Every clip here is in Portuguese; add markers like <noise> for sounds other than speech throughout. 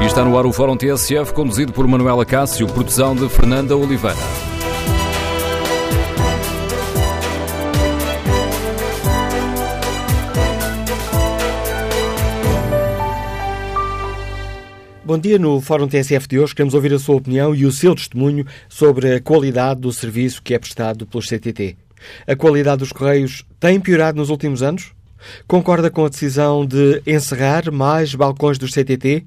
E está no ar o Fórum TSF, conduzido por Manuela Cássio, produção de Fernanda Oliveira. Bom dia. No Fórum TSF de hoje queremos ouvir a sua opinião e o seu testemunho sobre a qualidade do serviço que é prestado pelos CTT. A qualidade dos Correios tem piorado nos últimos anos? Concorda com a decisão de encerrar mais balcões dos CTT?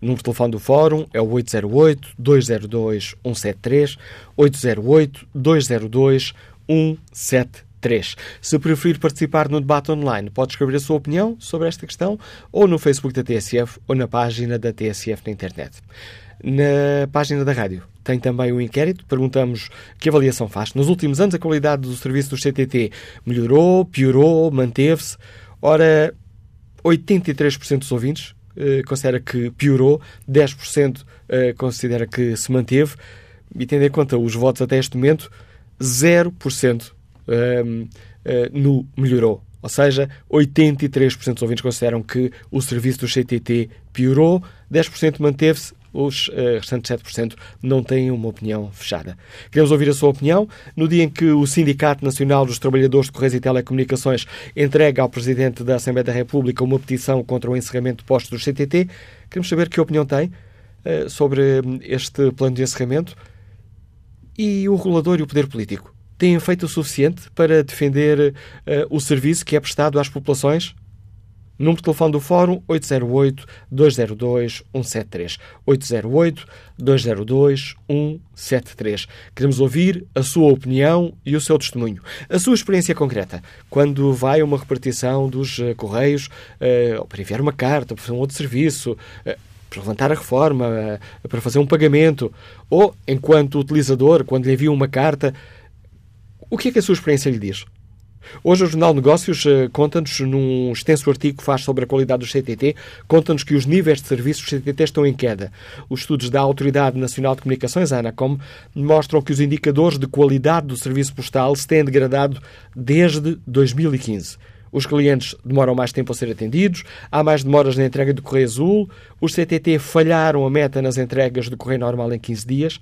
Número de telefone do Fórum é o 808-202-173, 808-202-173. Se preferir participar no debate online, pode escrever a sua opinião sobre esta questão ou no Facebook da TSF ou na página da TSF na internet. Na página da rádio tem também um inquérito. Perguntamos que avaliação faz. Nos últimos anos, a qualidade do serviço do CTT melhorou, piorou, manteve-se. Ora, 83% dos ouvintes eh, considera que piorou, 10% eh, considera que se manteve. E tendo em conta os votos até este momento, 0% eh, no melhorou. Ou seja, 83% dos ouvintes consideram que o serviço do CTT piorou, 10% manteve-se, os uh, restantes 7% não têm uma opinião fechada. Queremos ouvir a sua opinião. No dia em que o Sindicato Nacional dos Trabalhadores de Correios e Telecomunicações entrega ao Presidente da Assembleia da República uma petição contra o encerramento de postos do CTT, queremos saber que opinião tem uh, sobre este plano de encerramento e o regulador e o poder político. Têm feito o suficiente para defender uh, o serviço que é prestado às populações? Número de telefone do Fórum 808-202-173. 808-202-173. Queremos ouvir a sua opinião e o seu testemunho. A sua experiência concreta. Quando vai a uma repartição dos uh, Correios uh, para enviar uma carta, para fazer um outro serviço, uh, para levantar a reforma, para fazer um pagamento, ou enquanto utilizador, quando lhe envia uma carta, o que é que a sua experiência lhe diz? Hoje o Jornal Negócios uh, conta-nos, num extenso artigo que faz sobre a qualidade do CTT, conta-nos que os níveis de serviços do CTT estão em queda. Os estudos da Autoridade Nacional de Comunicações, a ANACOM, mostram que os indicadores de qualidade do serviço postal se têm degradado desde 2015. Os clientes demoram mais tempo a ser atendidos, há mais demoras na entrega do Correio Azul, os CTT falharam a meta nas entregas do Correio Normal em 15 dias.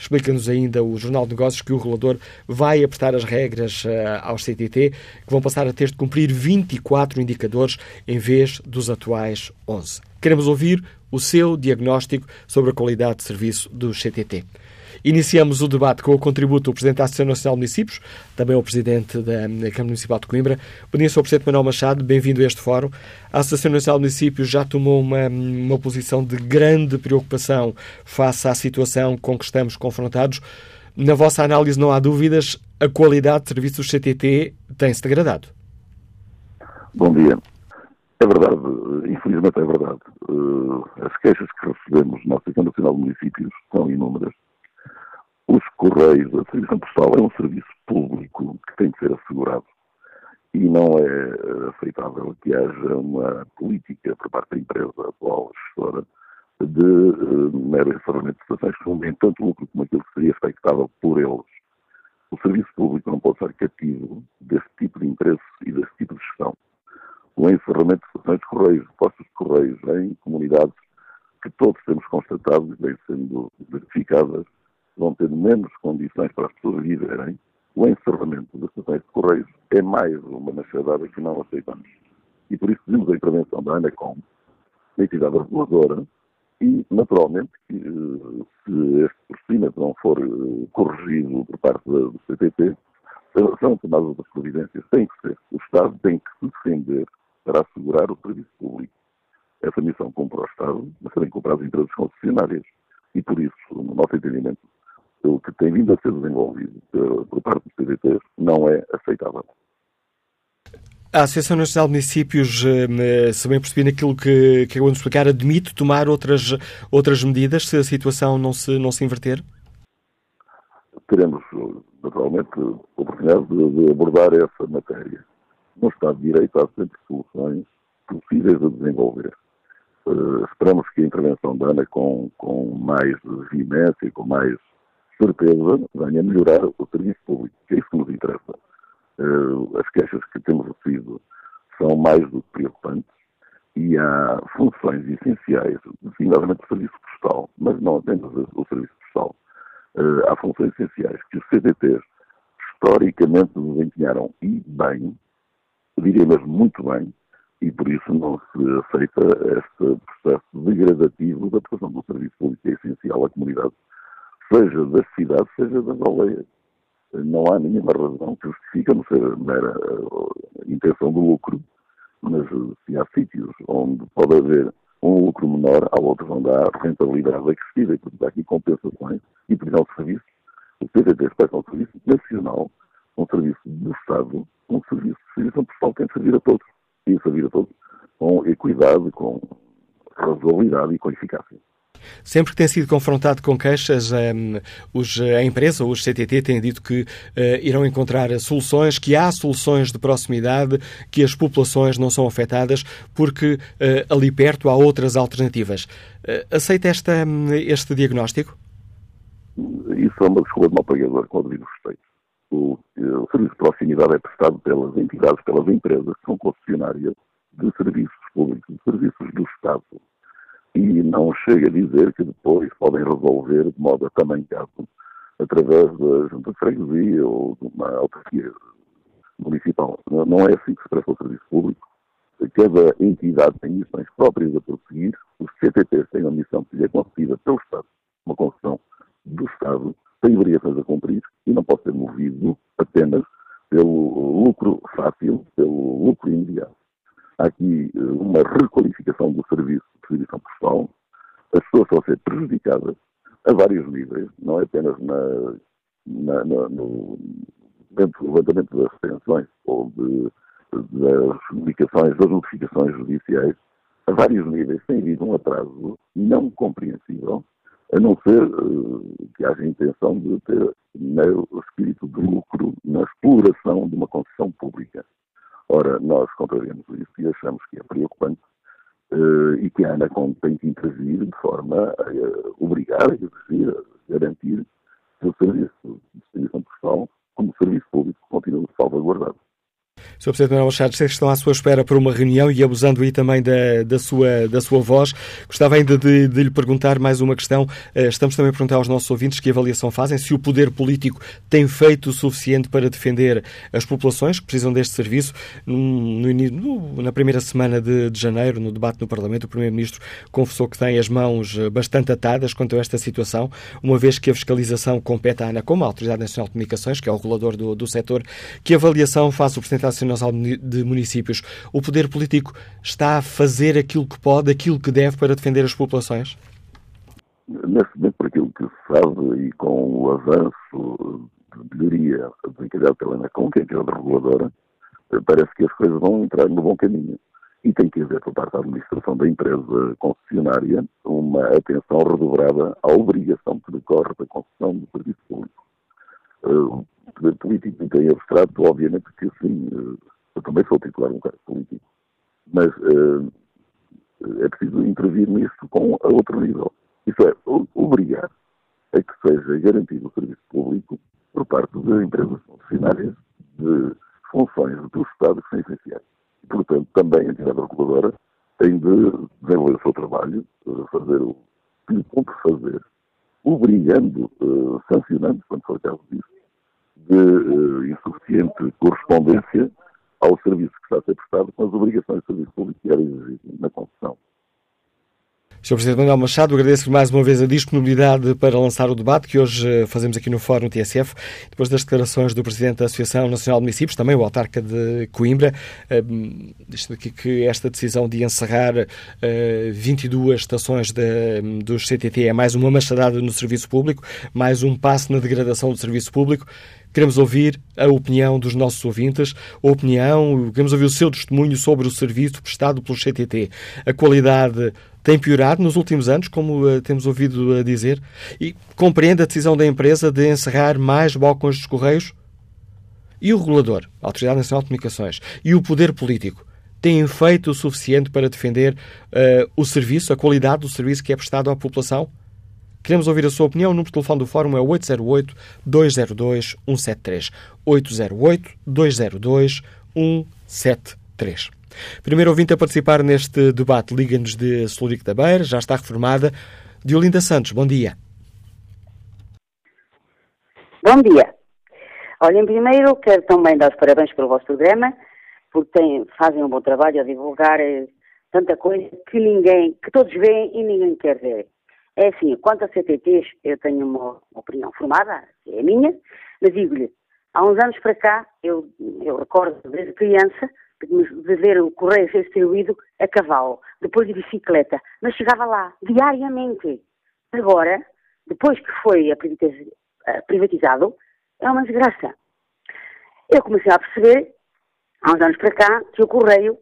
Explica-nos ainda o Jornal de Negócios que o regulador vai apertar as regras uh, aos CTT, que vão passar a ter de cumprir 24 indicadores em vez dos atuais 11. Queremos ouvir o seu diagnóstico sobre a qualidade de serviço do CTT. Iniciamos o debate com o contributo do Presidente da Associação Nacional de Municípios, também o Presidente da Câmara Municipal de Coimbra. Bom dia, Sr. Presidente Manuel Machado, bem-vindo a este fórum. A Associação Nacional de Municípios já tomou uma, uma posição de grande preocupação face à situação com que estamos confrontados. Na vossa análise, não há dúvidas, a qualidade de serviços CTT tem-se degradado. Bom dia. É verdade, infelizmente é verdade. As queixas que recebemos na Associação Nacional de Municípios são inúmeras. Os Correios, a distribuição postal é um serviço público que tem de ser assegurado e não é aceitável que haja uma política por parte da empresa atual gestora de uh, mero encerramento de estações que não tanto lucro como aquilo que seria expectável por eles. O serviço público não pode ser cativo desse tipo de interesse e desse tipo de gestão. O encerramento de estações de correios, postos de correios em comunidades que todos temos constatado e vêm sendo verificadas vão ter menos condições para as pessoas viverem, o encerramento das estações de Correios é mais uma machadada que não aceitamos. E por isso pedimos a intervenção da ANACOM, da entidade reguladora, e, naturalmente, que, eh, se este procedimento não for eh, corrigido por parte do CTT, são tomadas outras providências. Tem que ser. O Estado tem que se defender para assegurar o serviço público. Essa missão cumpre ao Estado, mas também cumpre às empresas concessionárias. E por isso, no nosso entendimento, o que tem vindo a ser desenvolvido por parte dos CDTs não é aceitável. A Associação Nacional de Municípios, eh, se bem percebi naquilo que, que acabou de explicar, admite tomar outras, outras medidas se a situação não se, não se inverter? Teremos, naturalmente, a oportunidade de, de abordar essa matéria. No Estado de Direito há sempre soluções possíveis a desenvolver. Uh, esperamos que a intervenção da ANA com, com mais veemência, com mais certeza venha melhorar o serviço público, que é isso que nos interessa. Uh, as queixas que temos recebido são mais do que preocupantes e há funções essenciais, designadamente o serviço postal, mas não apenas o serviço postal. Uh, há funções essenciais que os CDTs historicamente desempenharam e bem, diria mesmo muito bem, e por isso não se aceita este processo degradativo da prestação do serviço público que é essencial à comunidade, seja das cidades, seja das aldeias. Não há nenhuma razão que justifique, a não ser mera uh, intenção do lucro, mas uh, se há sítios onde pode haver um lucro menor, há outros onde há rentabilidade acrescida, e portanto há aqui compensações e pedirão serviços. O PVT presta um serviço nacional, um serviço do Estado, um serviço de serviço que tem de servir a todos e servir a todos com equidade, com razoabilidade e com eficácia. Sempre que tem sido confrontado com queixas, um, os, a empresa ou os CTT têm dito que uh, irão encontrar soluções, que há soluções de proximidade, que as populações não são afetadas, porque uh, ali perto há outras alternativas. Uh, aceita esta, um, este diagnóstico? Isso é uma desculpa de mal pagador, com o devido respeito. O, o serviço de proximidade é prestado pelas entidades, pelas empresas que são concessionárias de serviços públicos, de serviços do Estado e não chega a dizer que depois podem resolver de modo atamancado através da junta de freguesia ou de uma autarquia municipal. Não é assim que se presta o serviço público. Cada entidade tem missões próprias a prosseguir. Os CTTs têm uma missão que lhe é concedida pelo Estado, uma concessão do Estado, tem obrigações a cumprir e não pode ser movido apenas pelo lucro fácil, pelo lucro imediato. Há aqui eh, uma requalificação do serviço de distribuição postal. As pessoas estão a ser prejudicadas a vários níveis, não é apenas na, na, na, no, dentro do levantamento das retenções ou de, das comunicações, das notificações judiciais, a vários níveis tem havido um atraso não compreensível, a não ser uh, que haja intenção de ter o espírito de lucro na exploração de uma concessão pública. Ora, nós contrariamos isso e achamos que é preocupante uh, e que a ANACOM tem que intervir de forma a uh, obrigar, a exigir, a garantir que o serviço de distribuição postal, como serviço público, continue salvaguardado. Sr. Presidente Manuel Machado, sei que estão à sua espera para uma reunião e abusando aí também da, da, sua, da sua voz, gostava ainda de, de lhe perguntar mais uma questão. Eh, estamos também a perguntar aos nossos ouvintes que avaliação fazem, se o poder político tem feito o suficiente para defender as populações que precisam deste serviço. No, no, na primeira semana de, de, janeiro, no debate no Parlamento, o Primeiro-Ministro confessou que tem as mãos eh, bastante atadas quanto a esta situação, uma vez que a fiscalização compete à ANACOM, a Autoridade Nacional de Comunicações, que é o regulador do, do setor. Que avaliação faz o Presidente da Nacional de Municípios, o poder político está a fazer aquilo que pode, aquilo que deve para defender as populações? Nesse momento, por aquilo que se sabe e com o avanço de melhoria desencadeado pela ANACOM, que é a entidade reguladora, parece que as coisas vão entrar no bom caminho. E tem que haver, por parte da administração da empresa concessionária, uma atenção redobrada à obrigação que decorre da concessão do serviço público. Uh, poder político em abstrato, obviamente que sim, uh, eu também sou titular de um cargo político, mas uh, é preciso intervir nisto com a outro nível. Isso é, obrigar a que seja garantido o serviço público por parte de empresas funcionárias de funções do Estado que são essenciais. E, portanto, também a entidade reguladora tem de desenvolver o seu trabalho, fazer o que lhe compre fazer, obrigando, uh, sancionando, quando for o caso disso, de uh, insuficiente correspondência ao serviço que está a ser prestado com as obrigações de serviço público que era exigido na concessão. Sr. Presidente Manuel Machado, agradeço mais uma vez a disponibilidade para lançar o debate que hoje eh, fazemos aqui no Fórum TSF, depois das declarações do Presidente da Associação Nacional de Municípios, também o autarca de Coimbra, uh, aqui que esta decisão de encerrar uh, eh, 22 estações de, dos CTT é mais uma machadada no serviço público, mais um passo na degradação do serviço público. Queremos ouvir a opinião dos nossos ouvintes, a opinião, queremos ouvir o seu testemunho sobre o serviço prestado pelo CTT. A qualidade tem piorado nos últimos anos, como uh, temos ouvido uh, dizer, e compreende a decisão da empresa de encerrar mais balcões dos Correios? E o regulador, a Autoridade Nacional de Comunicações, e o poder político têm feito o suficiente para defender uh, o serviço, a qualidade do serviço que é prestado à população? Queremos ouvir a sua opinião. O número de telefone do Fórum é 808-202-173. 808-202-173. Primeiro ouvinte a participar neste debate, liga-nos de Solurico da Beira, já está reformada. Diolinda Santos, bom dia. Bom dia. Olhem, primeiro quero também dar os parabéns pelo vosso programa, porque tem, fazem um bom trabalho a divulgar eh, tanta coisa que ninguém, que todos veem e ninguém quer ver. É assim, quanto a CTTs, eu tenho uma opinião formada, é minha, mas digo-lhe, há uns anos para cá, eu, eu recordo desde criança de, ver o correio ser distribuído a cavalo, depois de bicicleta, mas chegava lá diariamente. Agora, depois que foi privatizado, é uma desgraça. Eu comecei a perceber, há uns anos para cá, que o correio,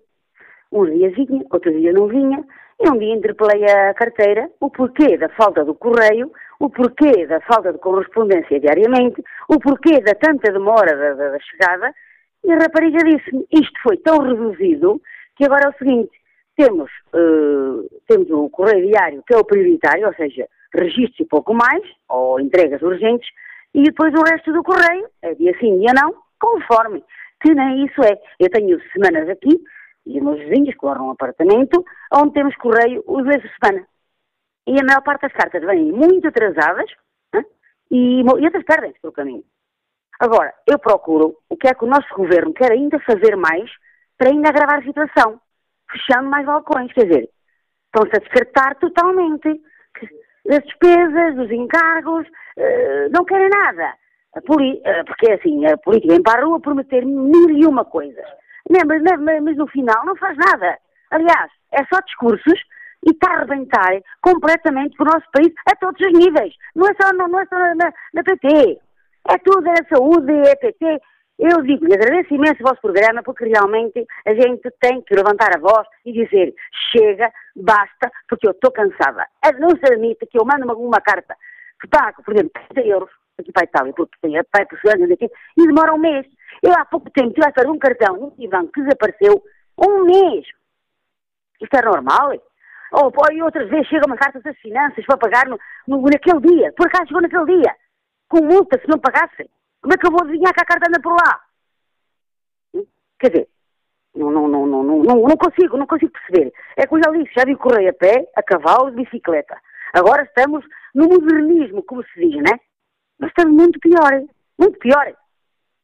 uns dias vinha, outros dias não vinha, e um dia interpelei a carteira o porquê da falta do correio, o porquê da falta de correspondência diariamente, o porquê da tanta demora da, da, da chegada, e a rapariga disse-me, isto foi tão reduzido que agora é o seguinte, temos, uh, temos o correio diário, que é o prioritário, ou seja, registros e pouco mais, ou entregas urgentes, e depois o resto do correio, é dia sim, dia não, conforme. Que nem isso é. Eu tenho semanas aqui, e meus vizinhos que moram num apartamento, onde temos correio os vezes de semana. E a maior parte das cartas vêm muito atrasadas e, e outras perdem-se pelo caminho. Agora, eu procuro o que é que o nosso governo quer ainda fazer mais para ainda agravar a situação, fechando mais balcões. Quer dizer, estão-se a descartar totalmente as despesas, os encargos, uh, não querem nada. Uh, porque é assim, a política vem para a rua prometer mil e uma coisas. Mas, mas, mas, no final não faz nada. Aliás, é só discursos e está a arrebentar completamente o nosso país a todos os níveis. Não é só, não, não é só na, na PT. É tudo, é saúde, é PT. Eu digo-lhe, agradeço imenso o vosso programa, porque realmente a gente tem que levantar a voz e dizer, chega, basta, porque eu estou cansada. Não se admite que eu mando uma, uma carta que pago, por exemplo, 30 euros, aqui para a Itália, porque tem pai por anos aqui, e demora um mês. Eu há pouco tempo tive a fazer um cartão, um Ivan, que desapareceu, um mês. Isto é normal? Ou, e outras vezes chega uma carta das finanças para pagar no, no, naquele dia, por acaso chegou naquele dia, com multa se não pagasse. Como é que eu vou adivinhar que a carta anda por lá? Hum? Quer dizer, não, não, não, não, não, não consigo, não consigo perceber. É como já disse, já vi correr a pé, a cavalo, de bicicleta. Agora estamos no modernismo, como se diz, né? Mas estamos muito pior, muito pior.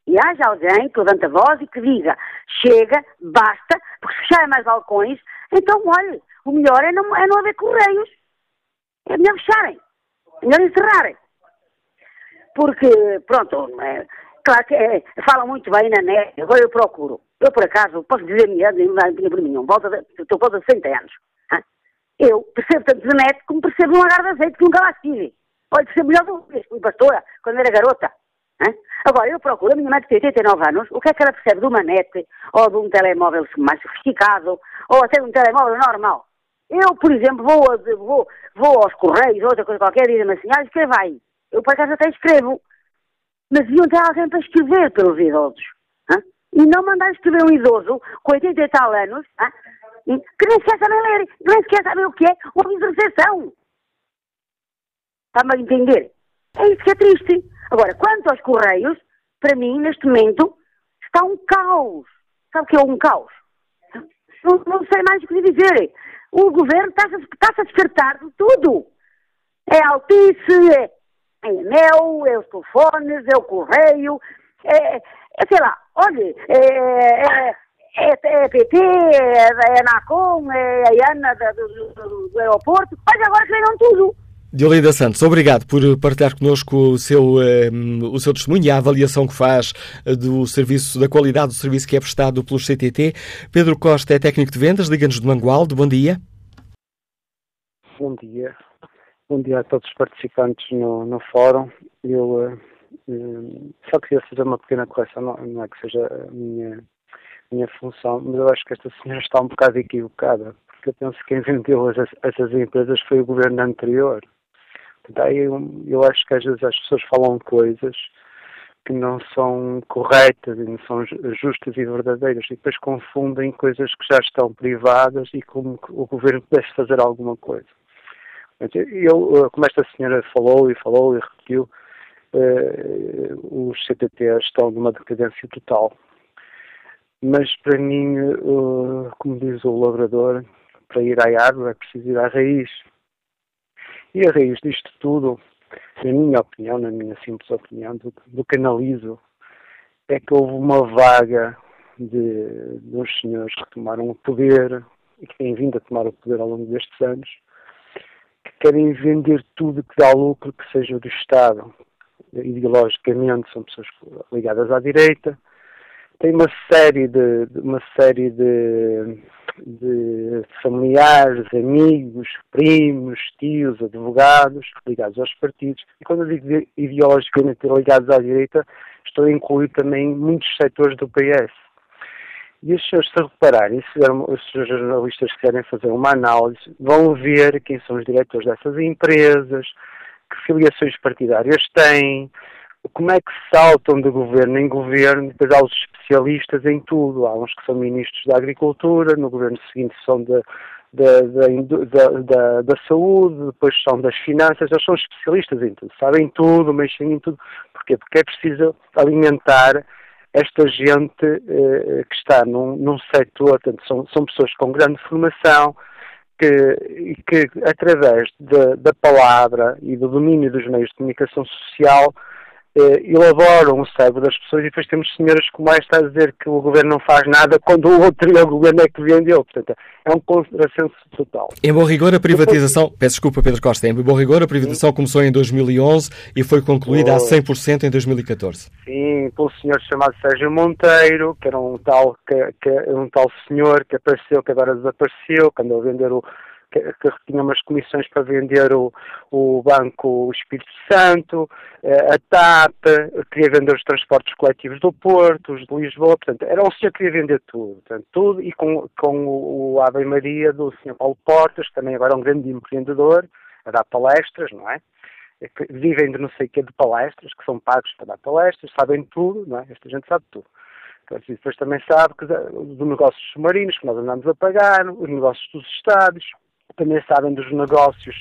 E haja alguém que levanta a voz e que diga, chega, basta, porque se fecharem mais balcões, então, olha, o melhor é não, é não haver correios. É melhor fecharem, é melhor encerrarem porque, pronto, é, claro que é, muito bem na net, agora eu procuro. Eu, por acaso, posso dizer minha idade, por mim, volta de, estou volta de 60 anos. Hein? Eu percebo tanto de net como percebo um lagar de azeite que nunca lá estive. Olha, percebo melhor do que fui pastora, quando era garota. Hein? Agora, eu procuro, a minha mãe tem 89 anos, o que é que ela percebe de uma net, ou de um telemóvel mais sofisticado, ou até de um telemóvel normal? Eu, por exemplo, vou, vou, vou aos Correios, outra coisa qualquer, e diz-me assim, ah, escreva aí. Eu, por acaso, até escrevo. Mas deviam ter alguém para escrever pelos idosos. Hein? E não mandar escrever um idoso com 80 e tal anos, hein? que nem sequer sabem ler, nem sequer sabem o que é uma recepção. Está-me a entender? É isso que é triste. Agora, quanto aos Correios, para mim, neste momento, está um caos. Sabe o que é um caos? Não, não sei mais o que dizer. O governo está-se está a descartar de tudo. É Altice, é é e-mail, é os telefones, é o correio, é, é sei lá, olha, é, é, é, é PT, é, é NACOM, é a ANA do, do, do, aeroporto, mas agora venham tudo. Diolinda Santos, obrigado por partilhar connosco o seu, um, ehm, o seu testemunho e a avaliação que faz eh, do serviço, da qualidade do serviço que é prestado pelo CTT. Pedro Costa é técnico de vendas, liga-nos de Mangualde. Bom dia. Bom dia. Bom dia a todos os participantes no, no fórum. Eu uh, só queria fazer uma pequena correção, não, não, é que seja a minha, minha função, mas eu acho que esta senhora está um bocado equivocada, porque eu penso que quem vendeu essas, essas empresas foi o governo anterior. Daí eu, eu acho que às vezes as pessoas falam coisas que não são corretas e não são justas e verdadeiras e depois confundem coisas que já estão privadas e como o governo pudesse fazer alguma coisa. Eu, como esta senhora falou e falou e repetiu, eh, os CTT estão numa decadência total. mas para mim, como diz o labrador, para ir à árvore é preciso ir à raiz. E a raiz disto tudo, na minha opinião, na minha simples opinião, do, do que analiso, é que houve uma vaga de, uns senhores que tomaram o poder e que têm vindo a tomar o poder ao longo destes anos, querem vender tudo que dá lucro, que seja do Estado. Ideologicamente são pessoas ligadas à direita, tem uma série de, uma série de, de familiares, amigos, primos, tios, advogados ligados aos partidos. E quando eu digo ideologicamente ligados à direita, estou a incluir também muitos setores do PS. E os senhores, se repararem, se os jornalistas quiserem fazer uma análise, vão ver quem são os diretores dessas empresas, que filiações partidárias têm, como é que saltam de governo em governo, depois há os especialistas em tudo. Há uns que são ministros da Agricultura, no governo seguinte são da, da, da, da, da, saúde, depois são das finanças, eles são especialistas em tudo, sabem tudo, mexem em tudo. Porquê? Porque é preciso alimentar esta gente eh, que está num, num setor, portanto, são, são pessoas com grande formação, que, que através de, da palavra e do domínio dos meios de comunicação social elaboram o cérebro das pessoas e depois temos senhoras como esta a dizer que o governo não faz nada quando o outro o governo é que vendeu. Portanto, é um contrassenso total. Em bom rigor, a privatização, depois... peço desculpa Pedro Costa, em bom rigor, a privatização Sim. começou em 2011 e foi concluída oh. a 100% em 2014. Sim, pelo senhor chamado Sérgio Monteiro, que era um tal, que, que, um tal senhor que apareceu, que agora desapareceu, que andou a vender o que, que tinha umas comissões para vender o, o Banco Espírito Santo, eh, a TAP, queria vender os transportes coletivos do Porto, os de Lisboa, portanto, era um senhor que queria vender tudo, portanto, tudo, e com, com o, o Ave Maria do senhor Paulo Portas, que também agora é um grande empreendedor, a dar palestras, não é? é vivem de não sei o que de palestras, que são pagos para dar palestras, sabem tudo, não é? Esta gente sabe tudo. Depois também sabe que dos negócios submarinos que nós andamos a pagar, os negócios dos Estados, também sabem dos negócios,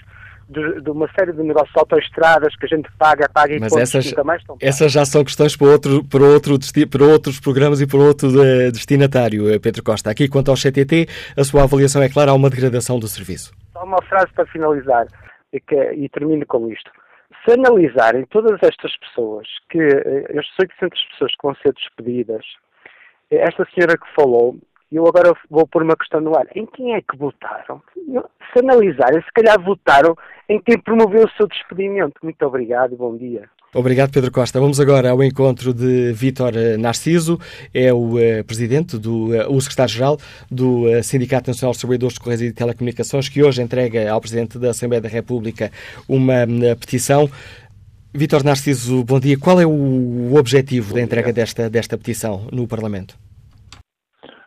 de, de, uma série de negócios de autoestradas que a gente paga, paga e Mas essas, mais estão essas já são questões para, outro, para, outro, para outros programas e para outro uh, destinatário, eh, Pedro Costa. Aqui, quanto ao CTT, a sua avaliação é clara, há uma degradação do serviço. Só uma frase para finalizar e, que, e termino com isto. Se analisarem todas estas pessoas, que as eh, 800 pessoas que vão ser despedidas, esta senhora que falou, eu agora vou pôr uma questão no ar. Em quem é que votaram? Se analisarem, se calhar votaram em quem promoveu o seu despedimento. Muito obrigado e bom dia. Obrigado, Pedro Costa. Vamos agora ao encontro de Vítor Narciso, é o uh, presidente, do, uh, o secretário-geral do uh, Sindicato Nacional dos Trabalhadores de Correios e de Telecomunicações, que hoje entrega ao Presidente da Assembleia da República uma petição. Vítor Narciso, bom dia. Qual é o objetivo bom da entrega desta, desta petição no Parlamento?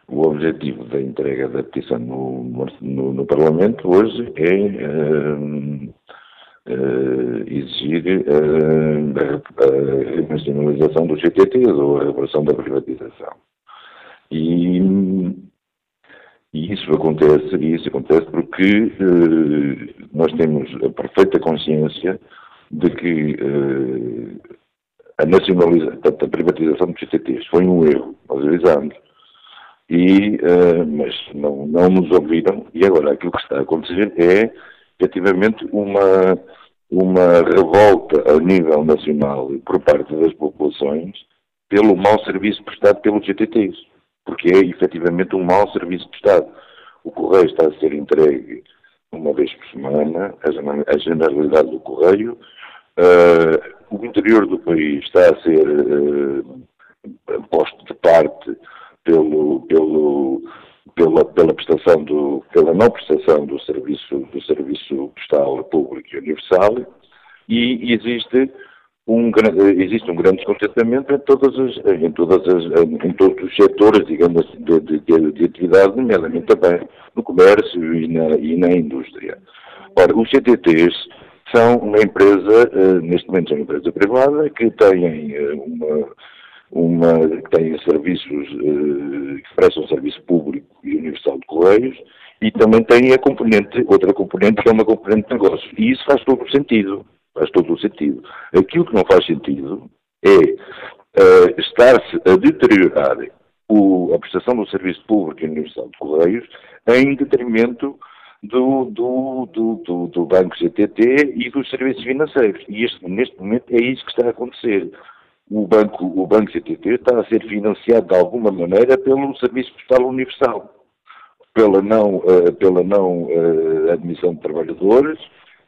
O objetivo da entrega da petição no, no, no Parlamento hoje é uh, uh, exigir uh, a, nacionalização do GTT, ou a reversão da privatização. E, e, isso acontece, isso acontece porque nós temos a perfeita consciência de que a nacionalização, a privatização dos GTTs foi um erro, nós avisamos e, uh, mas não, não nos ouviram e agora aquilo que está a acontecer é efetivamente uma, uma revolta a nível nacional por parte das populações pelo mau serviço prestado pelos GTTs, porque é efetivamente um mau serviço prestado. O correio está a ser entregue uma vez por semana, a generalidade do correio, uh, o interior do país está a ser uh, posto de parte pelo, pelo, pela, pela prestação do, pela não prestação do serviço, do serviço postal público e universal e existe um, existe um grande descontentamento em, todas as, em, todas as, em todos os setores, digamos assim, de, de, de atividade, nomeadamente também no comércio e na, e na indústria. Ora, os CTTs são uma empresa, eh, neste momento são uma empresa privada, que têm eh, uma uma que tem serviços, eh, que prestam serviço público e universal de correios, e também tem a componente, outra componente que é uma componente de negócio. E isso faz todo o sentido. Faz todo o sentido. Aquilo que não faz sentido é uh, estar-se a deteriorar o, a prestação do serviço público universal de Correios em detrimento do, do, do, do, Banco CTT e dos serviços financeiros. E este, neste momento é isso que está a acontecer. O Banco, o banco CTT está a ser financiado de alguma maneira pelo Serviço Postal Universal, pela não, uh, pela não uh, admissão de trabalhadores,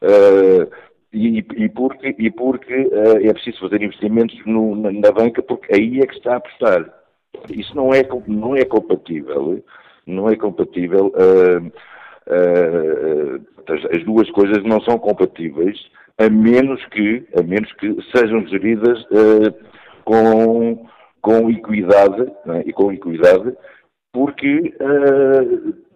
uh, e, e, porque, e porque é preciso fazer investimentos no, na, na banca, porque aí é que está a apostar. Isso não é, não é compatível, não é compatível, as, duas coisas não são compatíveis, a menos que, a menos que sejam geridas uh, com, com equidade, é? e com equidade, porque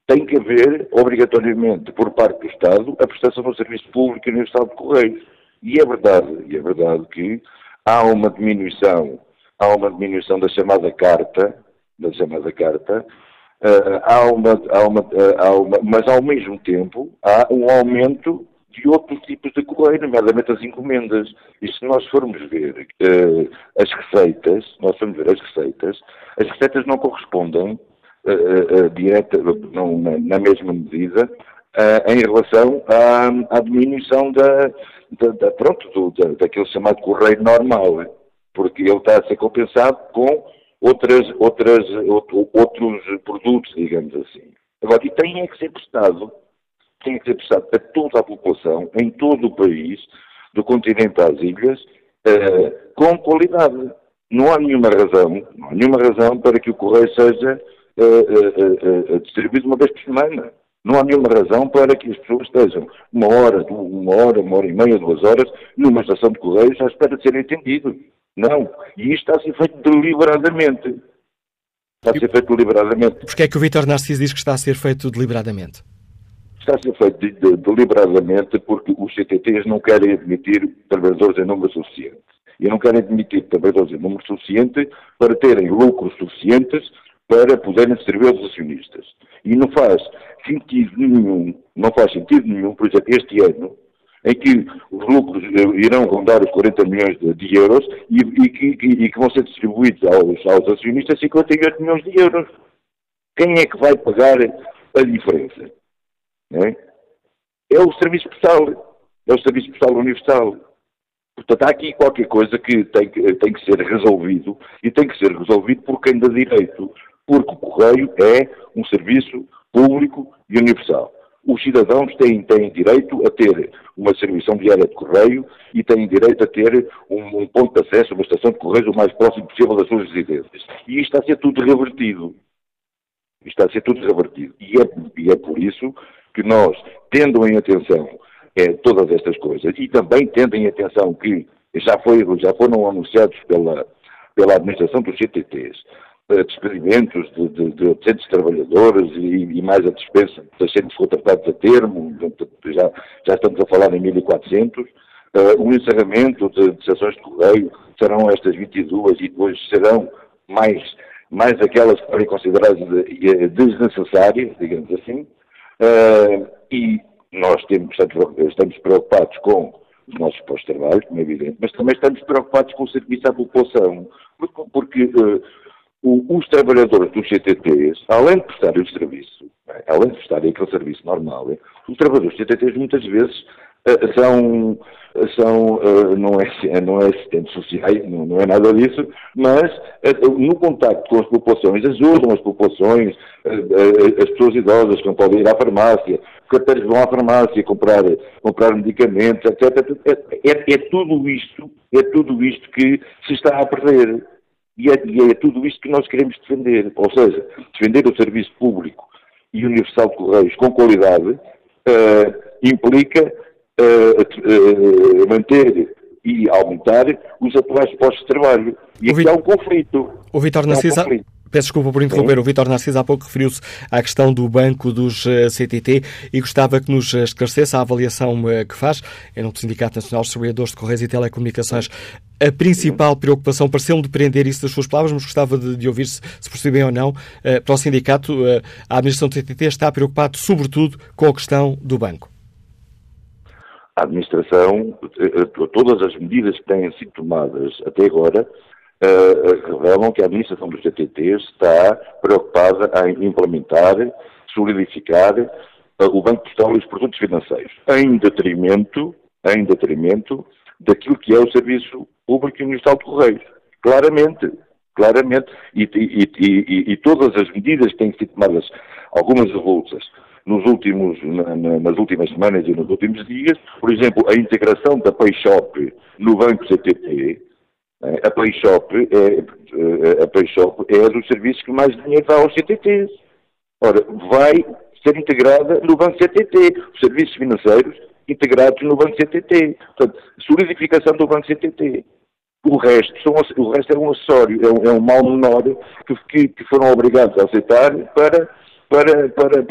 tem que haver, obrigatoriamente, por parte do Estado, a prestação do serviço público no Estado de Correios. E é verdade, e é verdade que há uma diminuição há uma diminuição da chamada carta, da chamada carta, uh, há, uma, há, uma, uh, há uma, mas ao mesmo tempo há um aumento de outros tipos de correio, nomeadamente as encomendas. E se nós formos ver uh, as receitas, nós formos ver as receitas, as receitas não correspondem direta, não, na, na, mesma medida em relação à, à diminuição da, da, da pronto, do, da, daquele chamado correio normal porque ele está a ser compensado com outras, outras, outro, outros produtos, digamos assim. Agora, e tem é que ser prestado, tem que ser prestado a toda a população, em todo o país, do continente às ilhas, uh, com qualidade. Não há nenhuma razão, não há nenhuma razão para que o correio seja uh, uh, distribuído uma vez por semana. Não há nenhuma razão para que as pessoas estejam uma hora, uma hora, uma hora e meia, duas horas, numa estação de correios à espera de serem atendidos. Não. E isto está a ser feito deliberadamente. Está a ser feito deliberadamente. Porquê é que o Vítor Narciso diz que está a ser feito deliberadamente? Está a ser feito de, de, deliberadamente porque os CTTs não querem admitir trabalhadores em número suficiente. E não querem admitir trabalhadores em número suficiente para terem lucros suficientes para poderem servir aos acionistas. E não faz sentido nenhum, não faz sentido nenhum, por exemplo, este ano, em que os lucros eh, irão rondar os 40 milhões de, de euros e, e, que, e, que, vão ser distribuídos aos, aos acionistas 58 milhões de euros. Quem é que vai pagar a diferença? É? é o Serviço Postal. É o Serviço Postal Universal. Portanto, há aqui qualquer coisa que tem, que tem que ser resolvido e tem que ser resolvido por quem dá direito. Porque o Correio é um serviço público e universal os cidadãos têm, têm direito a ter uma distribuição diária de correio e têm direito a ter um, um, ponto de acesso, uma estação de correios o mais próximo possível das suas residências. E isto está a ser tudo revertido. Isto está a ser tudo revertido. E é, e é por isso que nós, tendo em atenção é, todas estas coisas e também tendo em atenção que já, foi, já foram anunciados pela, pela administração dos CTTs despedimentos de, de, de 800 trabalhadores e, e, mais a dispensa de 600 contratados a termo, já, já estamos a falar em 1.400. Uh, eh, o encerramento de, de sessões de correio serão estas 22 e depois serão mais, mais aquelas que forem consideradas desnecessárias, digamos assim. Uh, e nós temos, estamos preocupados com os nossos postos de trabalho, como é evidente, mas também estamos preocupados com o serviço à população, porque, porque uh, o, os trabalhadores dos CTTs, além de prestarem o serviço, é? além de prestarem aquele serviço normal, é? os trabalhadores dos CTTs muitas vezes são, são uh, não, é, não é assistentes sociais, não, é nada disso, mas uh, no contacto com as populações, ajudam as populações, as pessoas idosas que não podem ir à farmácia, até vão à farmácia comprar, comprar medicamentos, etc. É, é, é tudo isto, é tudo isto que se está a perder. E é, e é tudo isto que nós queremos defender. Ou seja, defender o serviço público e universal de Correios com qualidade uh, implica uh, uh, manter e aumentar os atuais postos de trabalho. E aqui há um conflito. O Vitor Narcisa, um Peço desculpa por interromper. Sim. O Vitor Narciso há pouco referiu-se à questão do banco dos CTT e gostava que nos esclarecesse a avaliação que faz, é no Sindicato Nacional dos Trabalhadores de Correios e Telecomunicações, a principal preocupação, pareceu-me depreender isso das suas palavras, mas gostava de, de ouvir se, se percebem bem ou não, uh, para o sindicato, a administração do TTT está preocupada sobretudo com a questão do banco. A administração, eh, todas as medidas que têm sido tomadas até agora, uh, revelam que a administração dos CTTs está preocupada em implementar, solidificar o Banco Postal e os produtos financeiros, em detrimento, em detrimento daquilo que é o Serviço Público Universal de Correios. Claramente, claramente, e, e, e, e, todas as medidas que têm sido tomadas, algumas avulsas, nos últimos, na, na, nas últimas semanas e nos últimos dias, por exemplo, a integração da PayShop no Banco CTT, eh, a PayShop é, eh, a PayShop é dos serviços que mais dinheiro dá aos CTTs. Ora, vai ser integrada no Banco CTT, os serviços financeiros integrados no Banco CTT. Portanto, solidificação do Banco CTT. O resto, são, o resto é um acessório, é um, é um mal menor que, que, que, foram obrigados a aceitar para, para, para,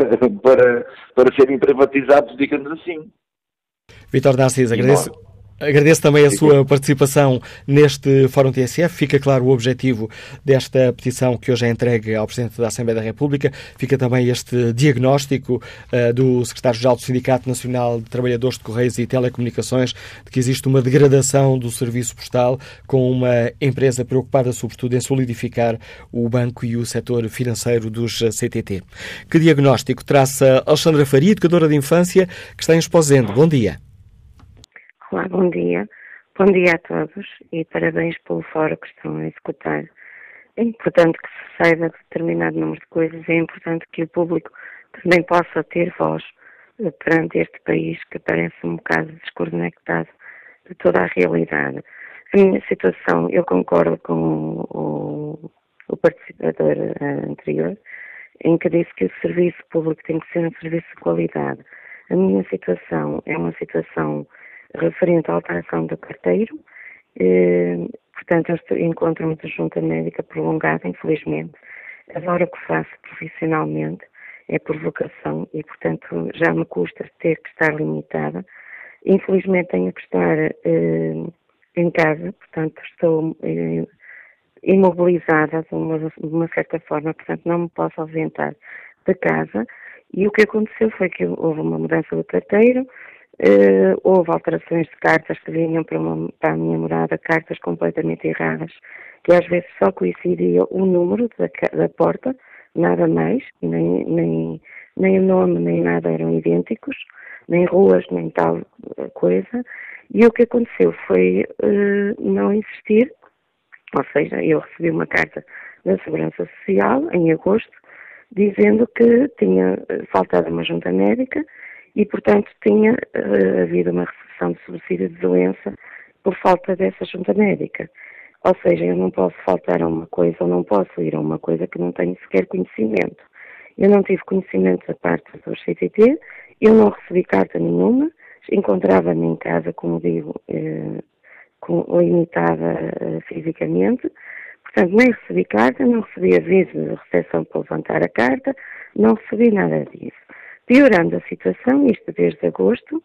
para, para, serem privatizados, digamos assim. Vitor Narciso, agradeço. Agradeço também a sua participação neste Fórum TSF. Fica claro o objetivo desta petição que hoje é entregue ao Presidente da Assembleia da República. Fica também este diagnóstico uh, do Secretário-Geral do Sindicato Nacional de Trabalhadores de Correios e Telecomunicações de que existe uma degradação do serviço postal com uma empresa preocupada, sobretudo, em solidificar o banco e o setor financeiro dos CTT. Que diagnóstico traça Alexandra Faria, educadora de infância, que está em Esposendo. Bom dia. Olá, bom dia. Bom dia a todos e parabéns pelo fórum que estão a executar. É importante que se saiba determinado número de coisas, é importante que o público também possa ter voz eh, perante este país que parece um bocado desconectado de toda a realidade. A minha situação, eu concordo com o, o participador eh, anterior, em que disse que o serviço público tem que ser um serviço de qualidade. A minha situação é uma situação referente à alteração do carteiro. Eh, portanto, encontro-me de junta médica prolongada, infelizmente. Agora que faço profissionalmente é por vocação e, portanto, já me custa ter que estar limitada. Infelizmente tenho que estar eh, em casa, portanto, estou eh, imobilizada de uma, de uma certa forma, portanto, não me posso ausentar de casa. E o que aconteceu foi que houve uma mudança do carteiro, Uh, houve alterações de cartas que vinham para, uma, para, a minha morada, cartas completamente erradas, que às vezes só coincidia o número da, da porta, nada mais, nem, nem, nem o nome nem nada eram idênticos, nem ruas, nem tal eh, coisa. E o que aconteceu foi uh, não insistir, ou seja, eu recebi uma carta da Segurança Social em agosto, dizendo que tinha faltado uma junta médica e, portanto, tinha uh, havido uma recepção de subsídio de doença por falta dessa junta médica. Ou seja, eu não posso faltar a uma coisa ou não posso ir a uma coisa que não tenho sequer conhecimento. Eu não tive conhecimento da parte do CTT, eu não recebi carta nenhuma, encontrava-me em casa, como digo, eh, com, limitada eh, fisicamente, portanto, nem recebi carta, não recebi aviso de recepção para levantar a carta, não recebi nada disso. Piorando a situação, isto desde agosto,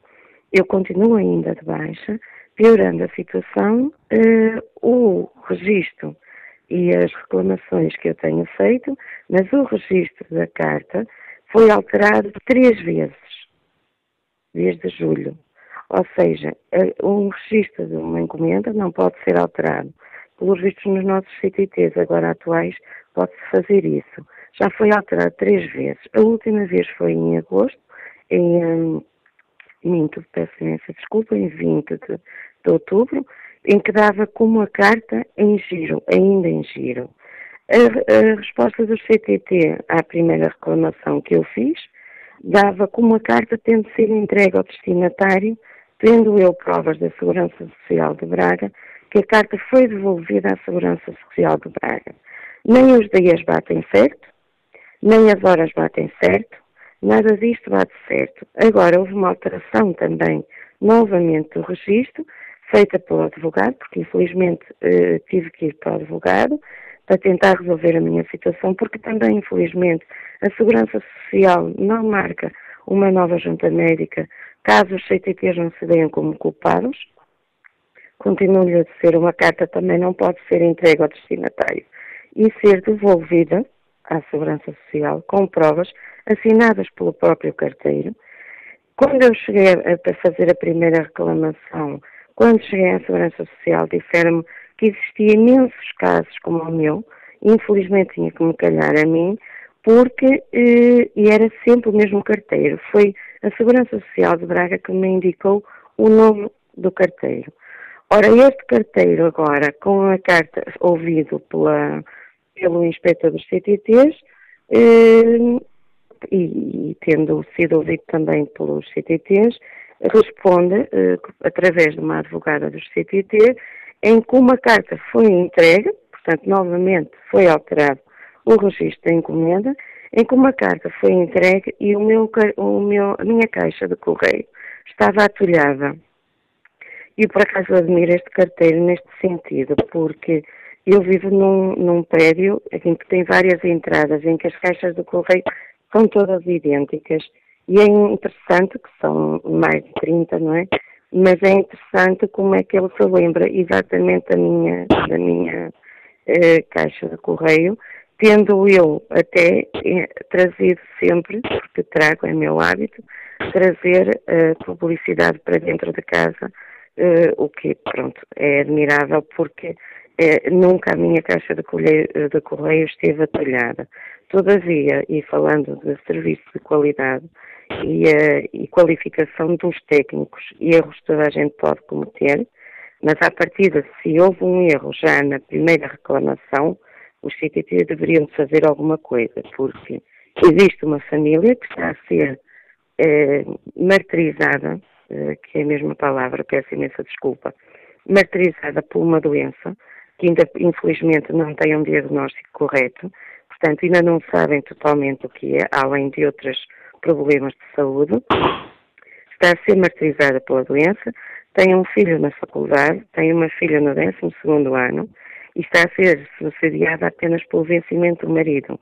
eu continuo ainda de baixa, piorando a situação, eh, o registro e as reclamações que eu tenho feito, mas o registro da carta foi alterado três vezes, desde julho. Ou seja, eh, um registro de uma encomenda não pode ser alterado. Pelos vistos nos nossos CTTs agora atuais, pode-se fazer isso já foi alterado três vezes. A última vez foi em agosto, em, minto, peço imensa desculpa, em 20 de, de outubro, em que dava como a carta em giro, ainda em giro. A, a, resposta do CTT à primeira reclamação que eu fiz dava como a carta tendo sido entregue ao destinatário, tendo eu provas da Segurança Social de Braga, que a carta foi devolvida à Segurança Social de Braga. Nem os dias batem certo, nem as horas batem certo, nada disto bate certo. Agora, houve uma alteração também, novamente, do registro, feita pelo advogado, porque infelizmente eh, tive que ir para o advogado para tentar resolver a minha situação, porque também, infelizmente, a Segurança Social não marca uma nova junta médica caso os CTTs não se deem como culpados. Continuo-lhe a dizer, uma carta também não pode ser entregue ao destinatário e ser devolvida à Segurança Social com provas assinadas pelo próprio carteiro. Quando eu cheguei a, fazer a primeira reclamação, quando cheguei à Segurança Social, disseram-me que existia imensos casos como o meu, infelizmente tinha que me calhar a mim, porque eh, e era sempre o mesmo carteiro. Foi a Segurança Social de Braga que me indicou o nome do carteiro. Ora, este carteiro agora, com a carta ouvido pela, pelo inspetor dos CTTs, eh, e, e, tendo sido ouvido também pelos CTTs, responde, eh, através de uma advogada dos CTT, em que uma carta foi entregue, portanto, novamente foi alterado o registro da encomenda, em que uma carta foi entregue e o meu, o meu, a minha caixa de correio estava atulhada. E por acaso admiro este carteiro neste sentido, porque eu vivo num, num prédio em que tem várias entradas, em que as caixas de correio são todas idênticas. E é interessante, que são mais de 30, não é? Mas é interessante como é que ele se lembra exatamente da minha, da minha eh, caixa de correio, tendo eu até eh, trazido sempre, porque trago, é meu hábito, trazer eh, publicidade para dentro de casa, eh, o que, pronto, é admirável porque eh, nunca a minha caixa de correio, de correio esteve atalhada. Todavia, e falando de serviço de qualidade e, uh, e qualificação dos técnicos, erros toda a gente pode cometer, mas à partida, se houve um erro já na primeira reclamação, os CTT deveriam fazer alguma coisa, porque existe uma família que está a ser eh, martirizada, eh, que é a mesma palavra, peço imensa desculpa, martirizada por uma doença que ainda infelizmente não tem um diagnóstico correto, portanto ainda não sabem totalmente o que é, além de outros problemas de saúde, está a ser martirizada pela doença, tem um filho na faculdade, tem uma filha no 12 ano e está a ser subsidiada apenas pelo vencimento do marido.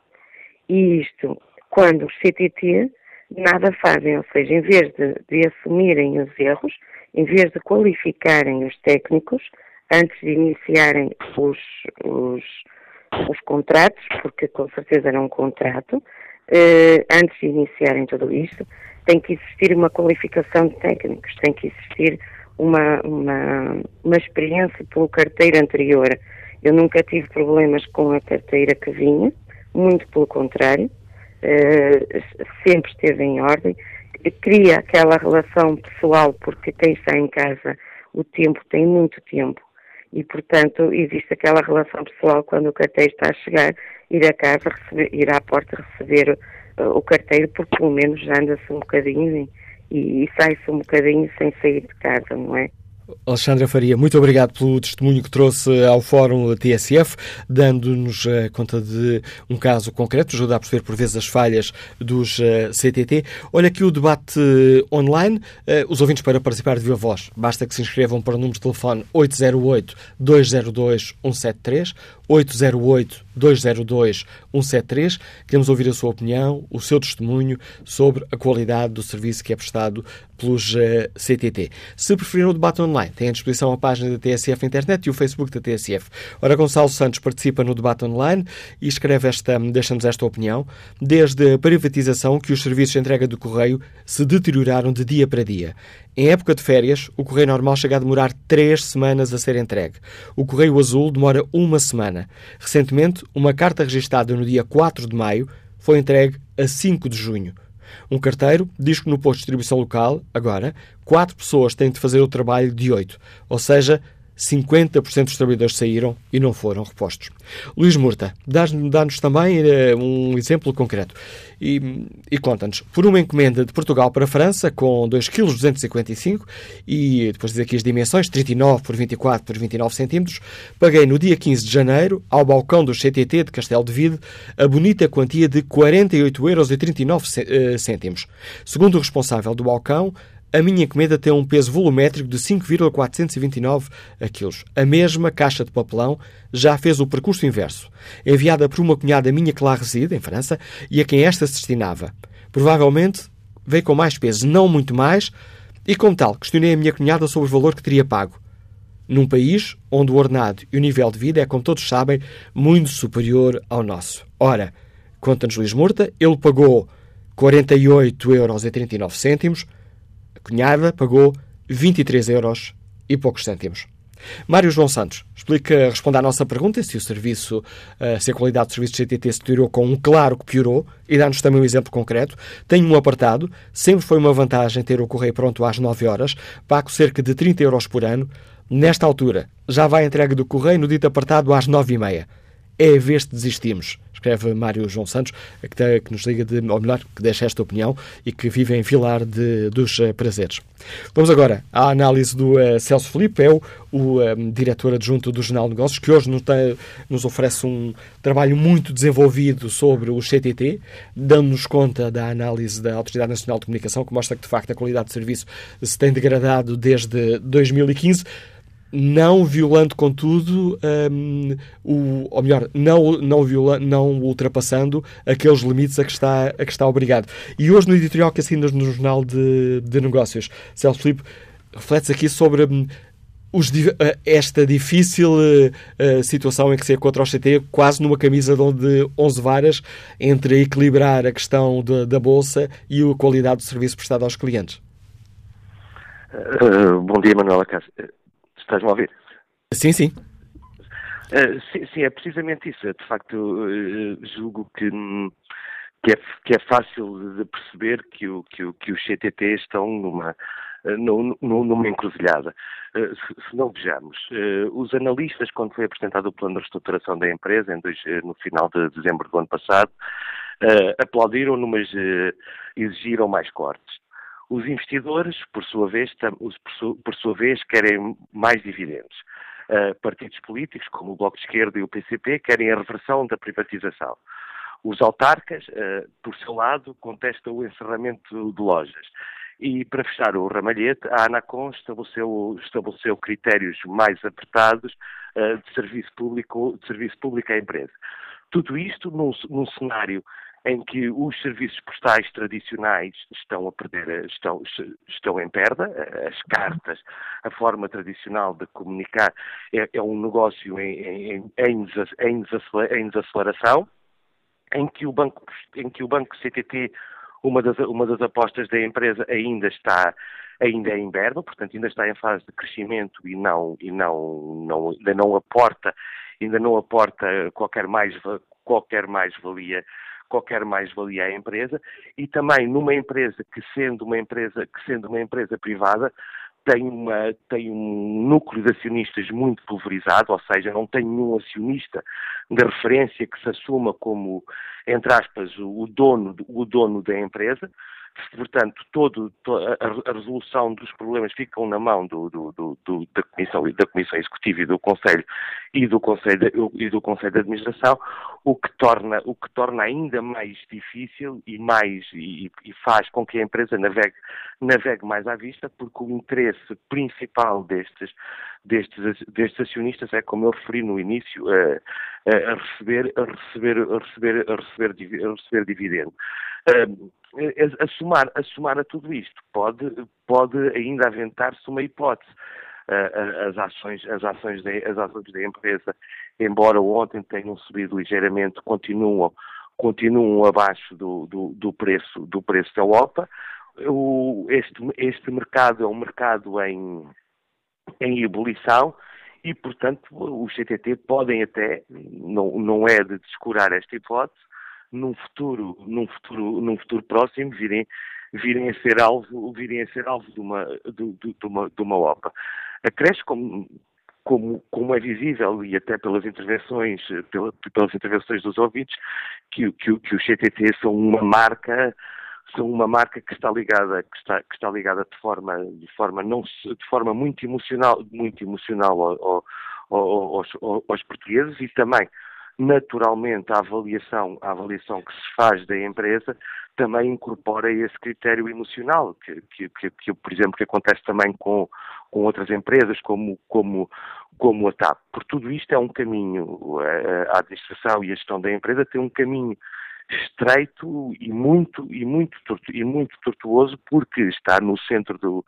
E isto, quando os CTT nada fazem, ou seja, em vez de, de assumirem os erros, em vez de qualificarem os técnicos, antes de iniciarem os, os, os contratos, porque com certeza era um contrato, eh, antes de iniciarem tudo isto, tem que existir uma qualificação de técnicos, tem que existir uma, uma, uma experiência pelo carteiro anterior. Eu nunca tive problemas com a carteira que vinha, muito pelo contrário, eh, sempre esteve em ordem. Cria aquela relação pessoal, porque quem está em casa o tempo tem muito tempo e, portanto, existe aquela relação pessoal quando o carteiro está a chegar, ir casa, receber, ir à porta receber uh, o carteiro, porque pelo menos anda-se um bocadinho e, e sai-se um bocadinho sem sair de casa, não é? Alexandra Faria, muito obrigado pelo testemunho que trouxe ao Fórum TSF, dando-nos uh, conta de um caso concreto, ajuda a perceber por vezes as falhas dos eh, CTT. Olha aqui o debate uh, online. os ouvintes para participar de viva voz, basta que se inscrevam para o número de telefone 808-202-173, 808-202-173. Queremos ouvir a sua opinião, o seu testemunho sobre a qualidade do serviço que é prestado pelos uh, CTT. Se preferirem o debate online, têm à disposição a página da TSF internet e o Facebook da TSF. Ora, Gonçalo Santos participa no debate online e escreve esta, deixa-nos esta opinião. Desde a privatização que os serviços de entrega do correio se deterioraram de dia para dia. Em época de férias, o correio normal chega a demorar três semanas a ser entregue. O correio azul demora uma semana. Recentemente, uma carta registada no dia 4 de maio foi entregue a 5 de junho. Um carteiro diz que no posto de distribuição local, agora, quatro pessoas têm de fazer o trabalho de oito, ou seja, 50% dos trabalhadores saíram e não foram repostos. Luís Murta, dá-nos também uh, um exemplo concreto e, e conta-nos, por uma encomenda de Portugal para a França com 2,255 kg e depois diz aqui as dimensões, 39 por 24 por 29 centímetros, paguei no dia 15 de janeiro ao balcão do CTT de Castelo de Vide a bonita quantia de 48,39 euros. Eh, Segundo o responsável do balcão, a minha encomenda tem um peso volumétrico de 5,429 kg. A mesma caixa de papelão já fez o percurso inverso, enviada por uma cunhada minha que lá reside, em França, e a quem esta se destinava. Provavelmente veio com mais peso, não muito mais, e como tal, questionei a minha cunhada sobre o valor que teria pago. Num país onde o ordenado e o nível de vida é, como todos sabem, muito superior ao nosso. Ora, conta-nos Luís Murta, ele pagou 48,39 euros, cunhada pagou 23 euros e poucos cêntimos. Mário João Santos, explica, responda à nossa pergunta se o serviço, eh, se a qualidade do serviço de CTT se deteriorou com um claro que piorou e dá-nos também um exemplo concreto. Tem um apartado, sempre foi uma vantagem ter o correio pronto às 9 horas, pago cerca de 30 euros por ano. Nesta altura, já vai a entrega do correio no dito apartado às 9 e meia. É a vez de desistimos escreve Mário João Santos, que, que nos liga de, ou melhor, que deixa esta opinião e que vive em Vilar de, dos uh, Prazeres. Vamos agora à análise do uh, Celso Felipe, é o, o um, eh, diretor adjunto do Jornal de Negócios, que hoje nos, tem, nos oferece um trabalho muito desenvolvido sobre o CTT, dando-nos conta da análise da Autoridade Nacional de Comunicação, que mostra que, de facto, a qualidade de serviço se tem degradado desde 2015 não violando, contudo, um, o, ou melhor, não, não, viola, não ultrapassando aqueles limites a que, está, a que está obrigado. E hoje, no editorial que assinas no Jornal de, de Negócios, Celso Filipe reflete aqui sobre um, os, esta difícil uh, situação em que se encontra o CT quase numa camisa de 11 varas entre equilibrar a questão de, da Bolsa e a qualidade do serviço prestado aos clientes. Uh, bom dia, Manuela Cássio. Estás-me a ouvir? Sim, sim. Uh, sim, sim, é precisamente isso. De facto, uh, julgo que, que, é, que é fácil de perceber que, o, que, o, que os CTT estão numa, uh, numa encruzilhada. Se, se, não vejamos, os analistas, quando foi apresentado o plano de reestruturação da empresa, dois, no final de dezembro do ano passado, aplaudiram, mas exigiram mais cortes. Os investidores, por sua vez, por sua vez querem mais dividendos. Uh, partidos políticos, como o Bloco de Esquerda e o PCP, querem a reversão da privatização. Os autarcas, uh, por seu lado, contestam o encerramento de lojas. E, para fechar o ramalhete, a ANACOM estabeleceu, estabeleceu critérios mais apertados uh, de, serviço público, de serviço público à empresa. Tudo isto num, num cenário em que os serviços postais tradicionais estão a perder, estão, estão em perda, as cartas, a forma tradicional de comunicar é, é um negócio em, em, em, desaceleração, em que o banco, em que o banco CTT, uma das, uma das apostas da empresa ainda está ainda é em berba, portanto ainda está em fase de crescimento e não e não, não ainda não aporta ainda não aporta qualquer mais qualquer mais valia qualquer mais-valia à empresa e também numa empresa que sendo uma empresa, que sendo uma empresa privada, tem, uma, tem um núcleo de acionistas muito pulverizado, ou seja, não tem nenhum acionista de referência que se assuma como, entre aspas, o dono, o dono da empresa. Portanto, todo, a, resolução dos problemas ficam na mão do, do, do, da, comissão, da Comissão Executiva e do Conselho e do Conselho e do Conselho de Administração, o que torna, o que torna ainda mais difícil e, mais, e, e faz com que a empresa navegue, navegue mais à vista, porque o interesse principal destes, destes, destes acionistas é, como eu referi no início, a, a receber, a receber, a receber, a receber, a receber dividendo. A, a, somar, a somar a tudo isto, pode, pode ainda aventar-se uma hipótese. As ações, as, ações de, as ações da empresa, embora ontem tenham subido ligeiramente, continuam, continuam abaixo do, do, do preço, do preço da OPA. O, este, este mercado é um mercado em, em ebulição e, portanto, os CTT podem até, não, não é de descurar esta hipótese, num futuro, num futuro, num futuro próximo virem, virem a ser alvo, virem a ser alvo de uma, de, de, de uma, de uma OPA. Acresce como, como, como é visível e até pelas intervenções, pela, pelas intervenções dos ouvintes, que, que, que os CTT são uma marca são uma marca que está ligada que está, que está ligada de forma de forma não de forma muito emocional muito emocional ao, ao, aos, aos portugueses e também naturalmente a avaliação, a avaliação que se faz da empresa também incorpora esse critério emocional, que, que, que, que por exemplo, que acontece também com, com outras empresas, como, como, como a TAP. Por tudo isto é um caminho, a, a administração e a gestão da empresa tem um caminho estreito e muito e muito e muito tortuoso porque está no centro do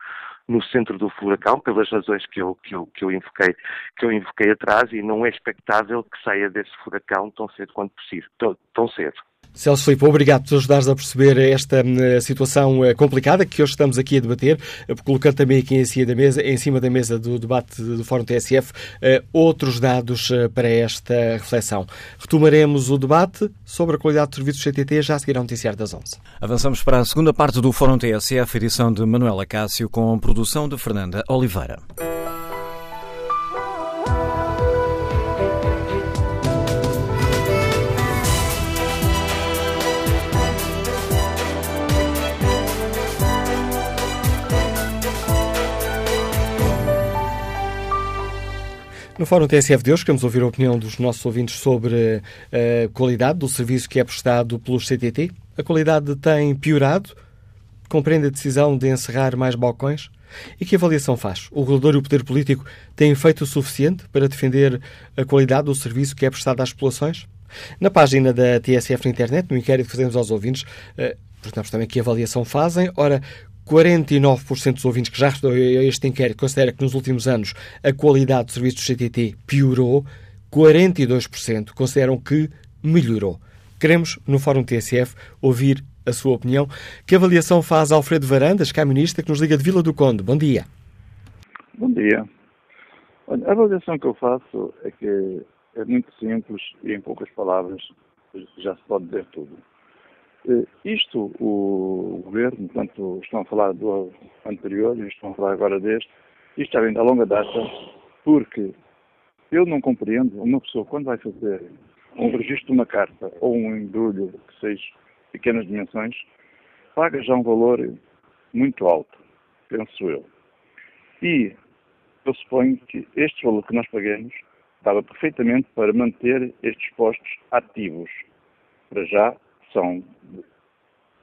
no centro do furacão pelas razões que eu que eu que eu invoquei que eu invoquei atrás e não é expectável que saia desse furacão tão cedo quanto possível tão, tão cedo Celso Filipe, obrigado por nos ajudares a perceber esta uh, situação uh, complicada que hoje estamos aqui a debater, uh, colocando também aqui em cima da mesa, em cima da mesa do debate do Fórum TSF outros dados para esta reflexão. Retomaremos o debate sobre a qualidade de serviços CTT já a seguir ao noticiário das 11. Avançamos para a segunda parte do Fórum TSF, edição de Manuela Cássio, com produção de Fernanda Oliveira. No Fórum TSF de hoje, queremos ouvir a opinião dos nossos ouvintes sobre a qualidade do serviço que é prestado pelos CTT. A qualidade tem piorado? Compreende a decisão de encerrar mais balcões? E que avaliação faz? O regulador e o poder político têm feito o suficiente para defender a qualidade do serviço que é prestado às populações? Na página da TSF na internet, no inquérito que fazemos aos ouvintes, eh, perguntamos também que avaliação fazem. Ora, 49% dos ouvintes que já responderam a este inquérito considera que nos últimos anos a qualidade do serviço do CTT piorou, 42% consideram que melhorou. Queremos, no Fórum TSF, ouvir a sua opinião. Que avaliação faz Alfredo Varandas, camionista, que nos liga de Vila do Conde? Bom dia. Bom dia. Olha, a avaliação que eu faço é que é muito simples e em poucas palavras já se pode dizer tudo. Eh, isto, o governo, portanto, estão a falar do anterior e estão a falar agora deste, isto já vem da longa data, porque eu não compreendo uma pessoa quando vai fazer um registro de uma carta ou um embrulho que seja pequenas dimensões, paga já um valor muito alto, penso eu. E eu suponho que este valor que nós pagamos estava perfeitamente para manter estes postos ativos. Para já são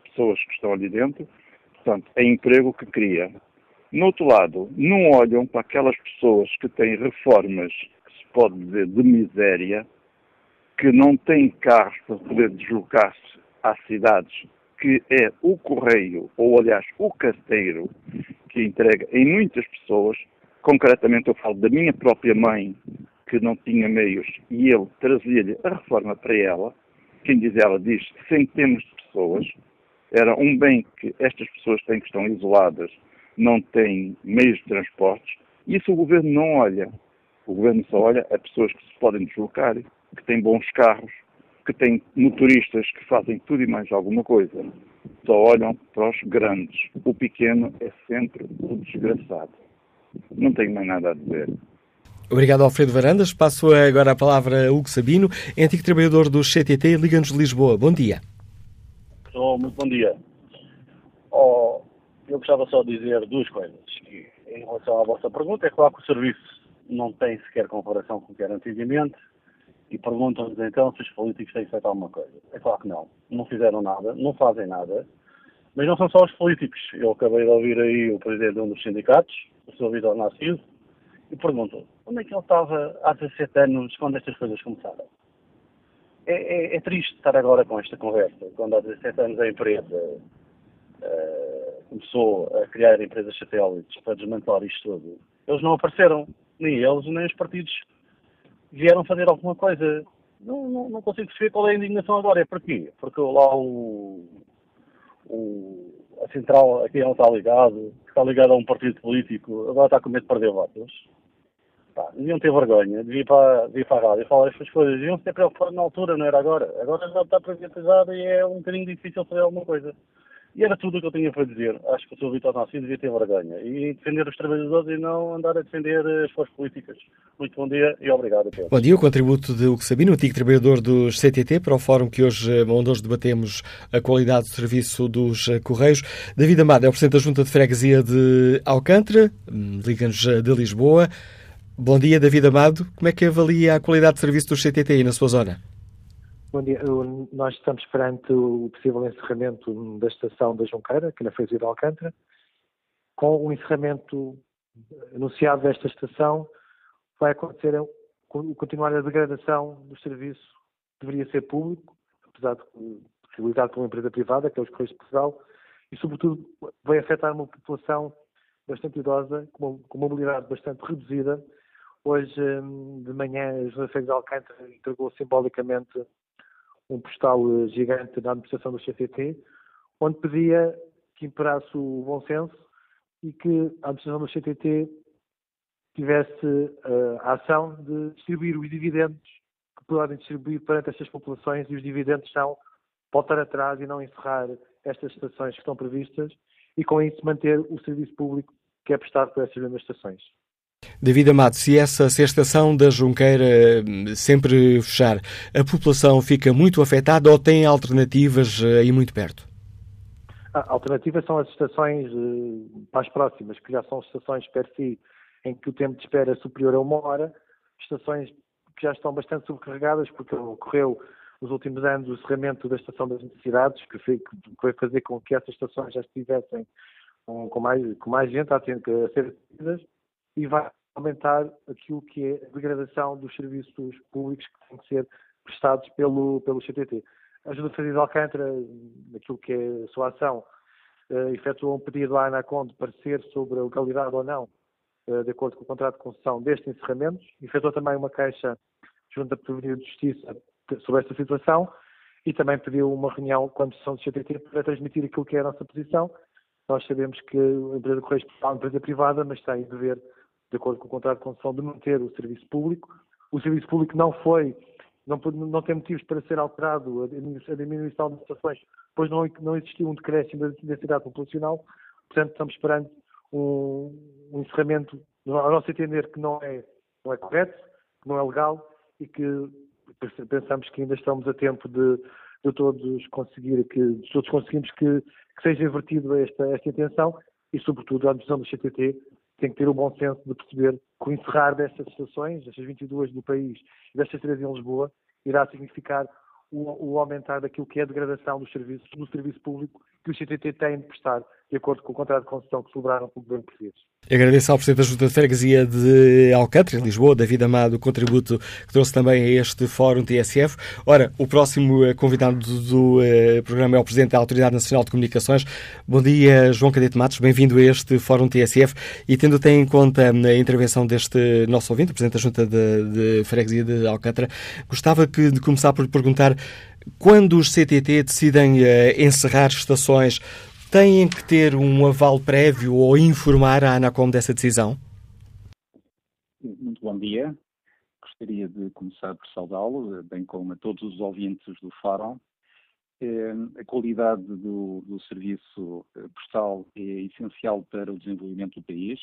pessoas que estão ali dentro, portanto, é emprego que cria. No outro lado, não olham para aquelas pessoas que têm reformas, que se pode dizer, de miséria, que não têm carros para poder deslocar-se às cidades, que é o correio, ou aliás, o carteiro, que entrega em muitas pessoas, concretamente eu falo da minha própria mãe, que não tinha meios, e ele trazia-lhe a reforma para ela, quem diz ela diz centenas de pessoas, era um bem que estas pessoas têm que estão isoladas, não têm meios de transportes, isso o governo não olha. O governo só olha a pessoas que se podem deslocar, que têm bons carros, que têm motoristas que fazem tudo e mais alguma coisa. Só olham para os grandes. O pequeno é sempre o desgraçado. Não tenho mais nada a dizer. Obrigado, Alfredo Varandas. Passo agora a palavra a Hugo Sabino, antigo trabalhador do CTT Liga-nos de Lisboa. Bom dia. Oh, muito bom dia. Oh, eu gostava só de dizer duas coisas. Em relação à vossa pergunta, é claro que o serviço não tem sequer comparação com o que era antigamente e perguntam-nos então se os políticos têm feito alguma coisa. É claro que não. Não fizeram nada, não fazem nada, mas não são só os políticos. Eu acabei de ouvir aí o presidente de um dos sindicatos, o Sr. Vitor Narciso, e pergunto onde é que ele estava há 17 anos quando estas coisas começaram? É, é, é, triste estar agora com esta conversa, quando há 17 anos a empresa uh, começou a criar empresas satélites para desmantelar isto tudo. Eles não apareceram, nem eles, nem os partidos vieram fazer alguma coisa. Não, não, não consigo perceber qual é a indignação agora. É porquê? Porque lá o, o, a central a quem ele está ligado, que está ligado a um partido político, agora está com medo de perder votos Pá, deviam ter vergonha de ir para, de ir para a rádio falar estas coisas. Deviam se ter preocupado na altura, não era agora. Agora já está privatizado e é um bocadinho difícil fazer alguma coisa. E era tudo o que eu tinha para dizer. Acho que o Sr. Vitor Nassi devia ter vergonha. E defender os trabalhadores e não andar a defender as suas políticas. Muito bom dia e obrigado. Bom dia. O contributo de Hugo Sabino, antigo trabalhador dos CTT, para o fórum que hoje, onde hoje debatemos a qualidade do serviço dos Correios. David Amado é o Presidente da Junta de Freguesia de Alcântara, hum, liga-nos de Lisboa. Bom dia, David Amado. Como é que avalia a qualidade de serviço do CTTI na sua zona? Nós estamos perante o possível encerramento da estação da Junqueira, aqui na freguesia de Alcântara. Com o encerramento anunciado desta estação, vai acontecer continuar a degradação do serviço deveria ser público, apesar de possibilidade por uma empresa privada, que é os Correios de Portugal, e sobretudo vai afetar uma população bastante idosa, com uma mobilidade bastante reduzida, Hoje hum, de manhã, a José Feio de Alcântara entregou simbolicamente um postal gigante da administração do CTT, onde pedia que imperasse o bom senso e que a administração do CTT tivesse uh, a ação de distribuir os dividendos que podem distribuir perante estas populações e os dividendos são voltar atrás e não encerrar estas estações que estão previstas e com isso manter o serviço público que é prestado por essas mesmas estações. David Amado, se essa estação da Junqueira hum, sempre fechar, a população fica muito afetada ou tem alternativas eh, aí muito perto? A alternativa são as estações eh, mais próximas, que já são estações per si, em que o tempo de espera é superior a uma hora, estações que já estão bastante sobrecarregadas, porque ocorreu nos últimos anos o encerramento da estação das necessidades, que foi, fazer com que essas estações já estivessem com, mais, com mais gente a ser atendidas e vai aumentar aquilo que é a degradação dos serviços públicos que têm que ser prestados pelo, pelo CTT. A Ajuda Federal de Alcântara, naquilo que é a sua ação, uh, efetuou um pedido à ANACOM de parecer sobre a legalidade ou não, uh, de acordo com o contrato de concessão deste encerramento. Efetuou também uma queixa junto à Provedora de Justiça sobre esta situação e também pediu uma reunião com a administração do CTT para transmitir aquilo que é a nossa posição. Nós sabemos que a empresa de Correios é uma empresa privada, mas tem dever, de acordo com o contrato de concessão, de manter o serviço público. O serviço público não foi não, não tem motivos para ser alterado a diminuição de estações, pois não, não existiu um decréscimo da densidade populacional, portanto estamos esperando um, um encerramento, a nosso entender, que não é, não é correto, que não é legal e que pensamos que ainda estamos a tempo de, de todos conseguir que de todos conseguimos que, que seja invertido esta, esta intenção e sobretudo a administração do CTT tem que ter o bom senso de perceber que o encerrar destas estações, destas 22 do país e destas três em Lisboa, irá significar o, o, aumentar daquilo que é a degradação dos serviços, do serviço público que o CTT tem de prestar, de acordo com o contrato de concessão que celebraram com o governo português. Agradeço ao Presidente da Junta de Freguesia de Alcântara, Lisboa, David Amado, o contributo que trouxe também a este Fórum TSF. Ora, o próximo eh, convidado do, uh, programa é o Presidente da Autoridade Nacional de Comunicações. Bom dia, João Cadete Matos, bem-vindo a este Fórum TSF. E tendo até em conta hum, a intervenção deste nosso ouvinte, o Presidente da Junta de, de Freguesia de Alcântara, gostava que, de começar por perguntar quando os CTT decidem uh, encerrar estações, têm que ter um aval prévio ou informar a ANACOM dessa decisão? Muito bom dia. Gostaria de começar por saudá-lo, bem como a todos os ouvintes do Fórum. Eh, a qualidade do, do, serviço eh, postal é essencial para o desenvolvimento do país.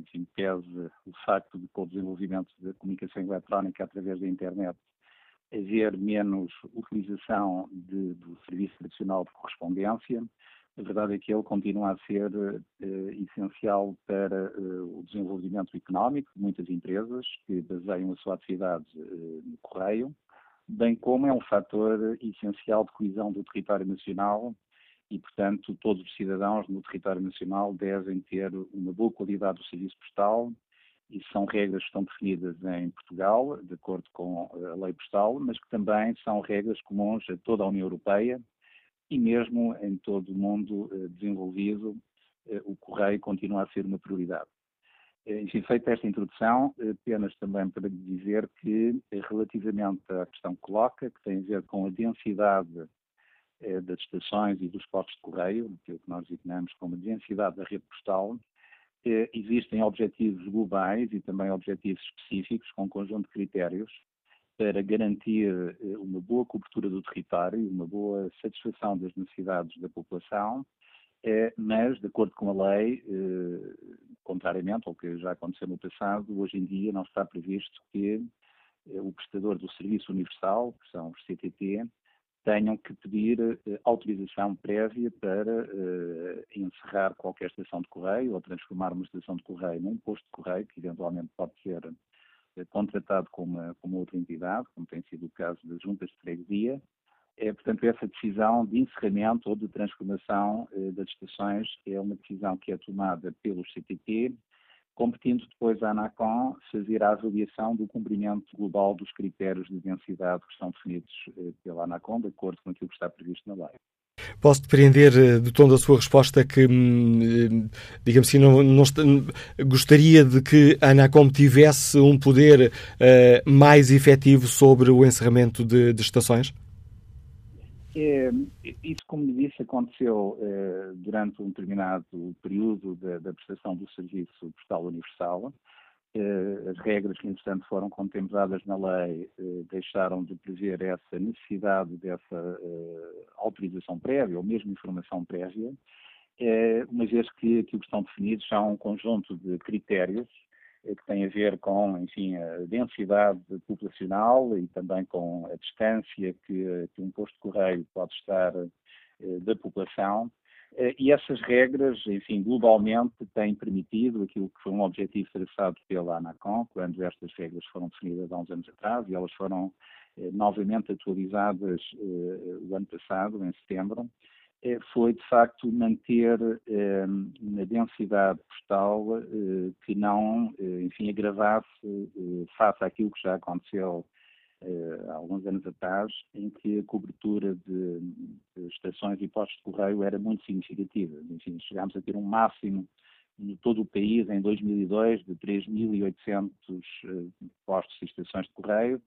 Enfim, pese o facto de, com o desenvolvimento da comunicação eletrónica através da internet, haver menos utilização de, do serviço tradicional de correspondência. A verdade é que ele continua a ser uh, essencial para uh, o desenvolvimento económico de muitas empresas que baseiam a sua atividade uh, no correio, bem como é um fator essencial de coesão do território nacional e, portanto, todos os cidadãos no território nacional devem ter uma boa qualidade do serviço postal, e são regras que estão definidas em Portugal, de acordo com a lei postal, mas que também são regras comuns a toda a União Europeia e mesmo em todo o mundo eh, desenvolvido, eh, o correio continua a ser uma prioridade. Eh, enfim, feita esta introdução, apenas também para dizer que, relativamente à questão que coloca, que tem a ver com a densidade das estações e dos postos de correio, aquilo que nós designamos como densidade da rede postal, existem objetivos globais e também objetivos específicos com um conjunto de critérios para garantir eh, uma boa cobertura do território uma boa satisfação das necessidades da população, eh, mas, de acordo com a lei, eh, contrariamente ao que já aconteceu no passado, hoje em dia não está previsto que o prestador do Serviço Universal, que são os CTT, tenham que pedir uh, autorização prévia para uh, encerrar qualquer estação de correio ou transformar uma estação de correio num posto de correio, que eventualmente pode ser uh, contratado com uma, com uma outra entidade, como tem sido o caso das juntas de freguesia. É, portanto, essa decisão de encerramento ou de transformação das estações é uma decisão que é tomada pelos CTT competindo depois à ANACOM fazer a avaliação do cumprimento global dos critérios de densidade que estão definidos eh, pela ANACOM, de acordo com aquilo que está previsto na lei. Posso depreender eh, do tom da sua resposta que, hum, eh, digamos assim, não, não, gostaria de que a ANACOM tivesse um poder uh, mais efetivo sobre o encerramento de, de estações? É, isso, como disse, aconteceu é, durante um determinado período da, da, prestação do Serviço Postal Universal. É, as regras que, entretanto, foram contempladas na lei deixaram de prever essa necessidade dessa autorização prévia ou mesmo informação prévia, uma vez que aquilo que estão definidos são um conjunto de critérios que tem a ver com, enfim, a densidade populacional e também com a distância que, que um posto de correio pode estar eh, da população. Eh, e essas regras, enfim, globalmente têm permitido aquilo que foi um objetivo traçado pela ANACOM, quando estas regras foram definidas há uns anos atrás, e elas foram novamente atualizadas o ano passado, em setembro, eh, foi de facto manter eh, uma densidade postal eh, que não, enfim, agravasse face àquilo que já aconteceu há alguns anos atrás, em que a cobertura de, estações e postos de correio era muito significativa. Enfim, chegámos a ter um máximo em todo o país em 2002 de 3.800 postos e estações de correio.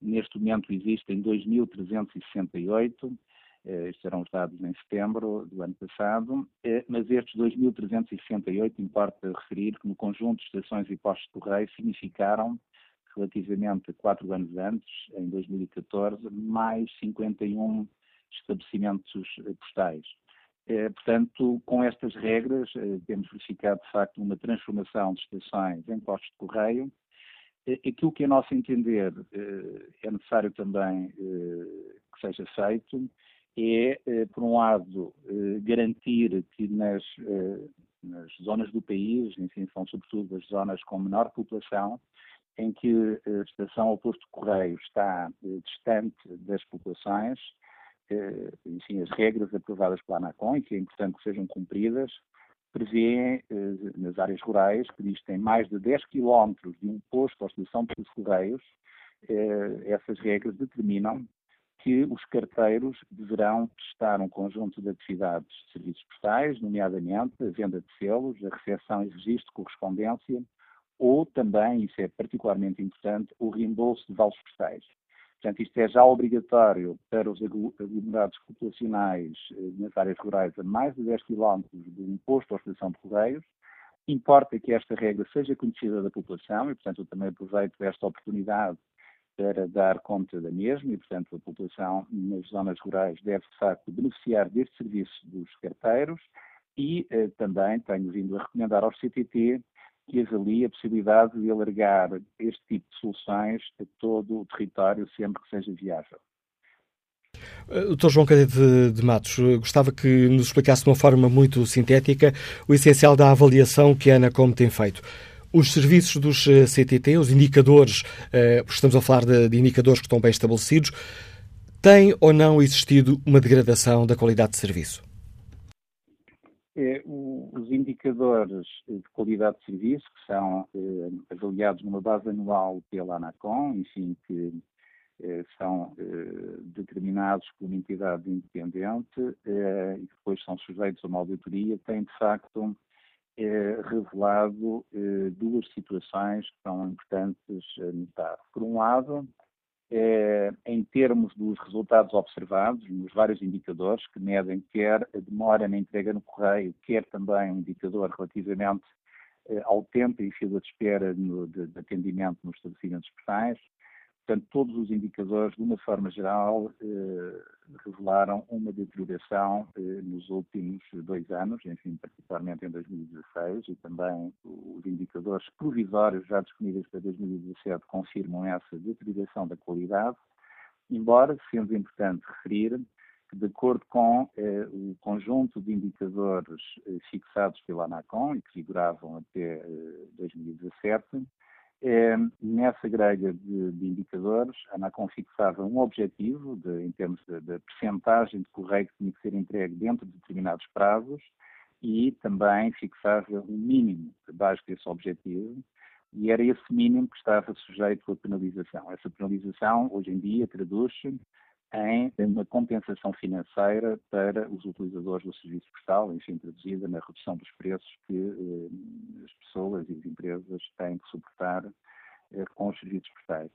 Neste momento existem 2.368 eh, estes eram os dados em setembro do ano passado, eh, mas estes 2.368, importa referir que no conjunto de estações e postos de correio significaram, relativamente a quatro anos antes, em 2014, mais 51 estabelecimentos eh, postais. Portanto, com estas regras, temos verificado, de facto, uma transformação de estações em postos de correio. Aquilo que, a nosso entender, é necessário também que seja feito é, eh, por um lado, eh, garantir que nas, eh, nas zonas do país, enfim, são sobretudo as zonas com menor população, em que a estação ou posto de correio está distante das populações, enfim, as regras aprovadas pela ANACOM, e que é importante que sejam cumpridas, prevêem nas áreas rurais que existem mais de 10 quilómetros de um posto ou estação de correios, essas regras determinam que os carteiros deverão prestar um conjunto de atividades de serviços postais, nomeadamente a venda de selos, a recepção e registro de correspondência, ou também, isso é particularmente importante, o reembolso de vales postais. Portanto, isto é já obrigatório para os aglomerados populacionais eh, nas áreas rurais a mais de 10 km de um posto ou estação de correios. Importa que esta regra seja conhecida da população e, portanto, eu também aproveito esta oportunidade para dar conta da mesma e, portanto, a população nas zonas rurais deve, de facto, beneficiar deste serviço dos carteiros e eh, também tenho vindo a recomendar ao CTT que avalie a possibilidade de alargar este tipo de soluções a todo o território sempre que seja viável. Eh, Dr. João Cadete de Matos, eh, gostava que nos explicasse de uma forma muito sintética o essencial da avaliação que a ANACOM tem feito os serviços dos eh, CTT, os indicadores, eh, estamos a falar de, indicadores que estão bem estabelecidos, tem ou não existido uma degradação da qualidade de serviço? É, os indicadores de qualidade de serviço, que são eh, avaliados numa base anual pela ANACOM, enfim, que são determinados por uma entidade independente e depois são sujeitos a uma auditoria, têm de facto é, revelado é, duas situações que são importantes a notar. Por um lado, é, em termos dos resultados observados, nos vários indicadores que medem quer a demora na entrega no correio, quer também um indicador relativamente é, ao tempo e fila de espera no, de, de atendimento nos estabelecimentos postais, Portanto, todos os indicadores, de uma forma geral, eh, revelaram uma deterioração eh, nos últimos dois anos, enfim, particularmente em 2016, e também os indicadores provisórios já disponíveis para 2017 confirmam essa deterioração da qualidade, embora, sendo importante referir, que de acordo com eh, o conjunto de indicadores eh, fixados pela ANACOM e que figuravam até 2017, eh, é, nessa grelha de, de, indicadores, a ANACOM fixava um objetivo de, em termos de, percentagem de correio que tinha que ser entregue dentro de determinados prazos e também fixava um mínimo debaixo desse objetivo e era esse mínimo que estava sujeito à penalização. Essa penalização, hoje em dia, traduz-se em uma compensação financeira para os utilizadores do serviço postal, enfim, traduzida na redução dos preços que eh, as pessoas e as empresas têm que suportar eh, com os serviços postais.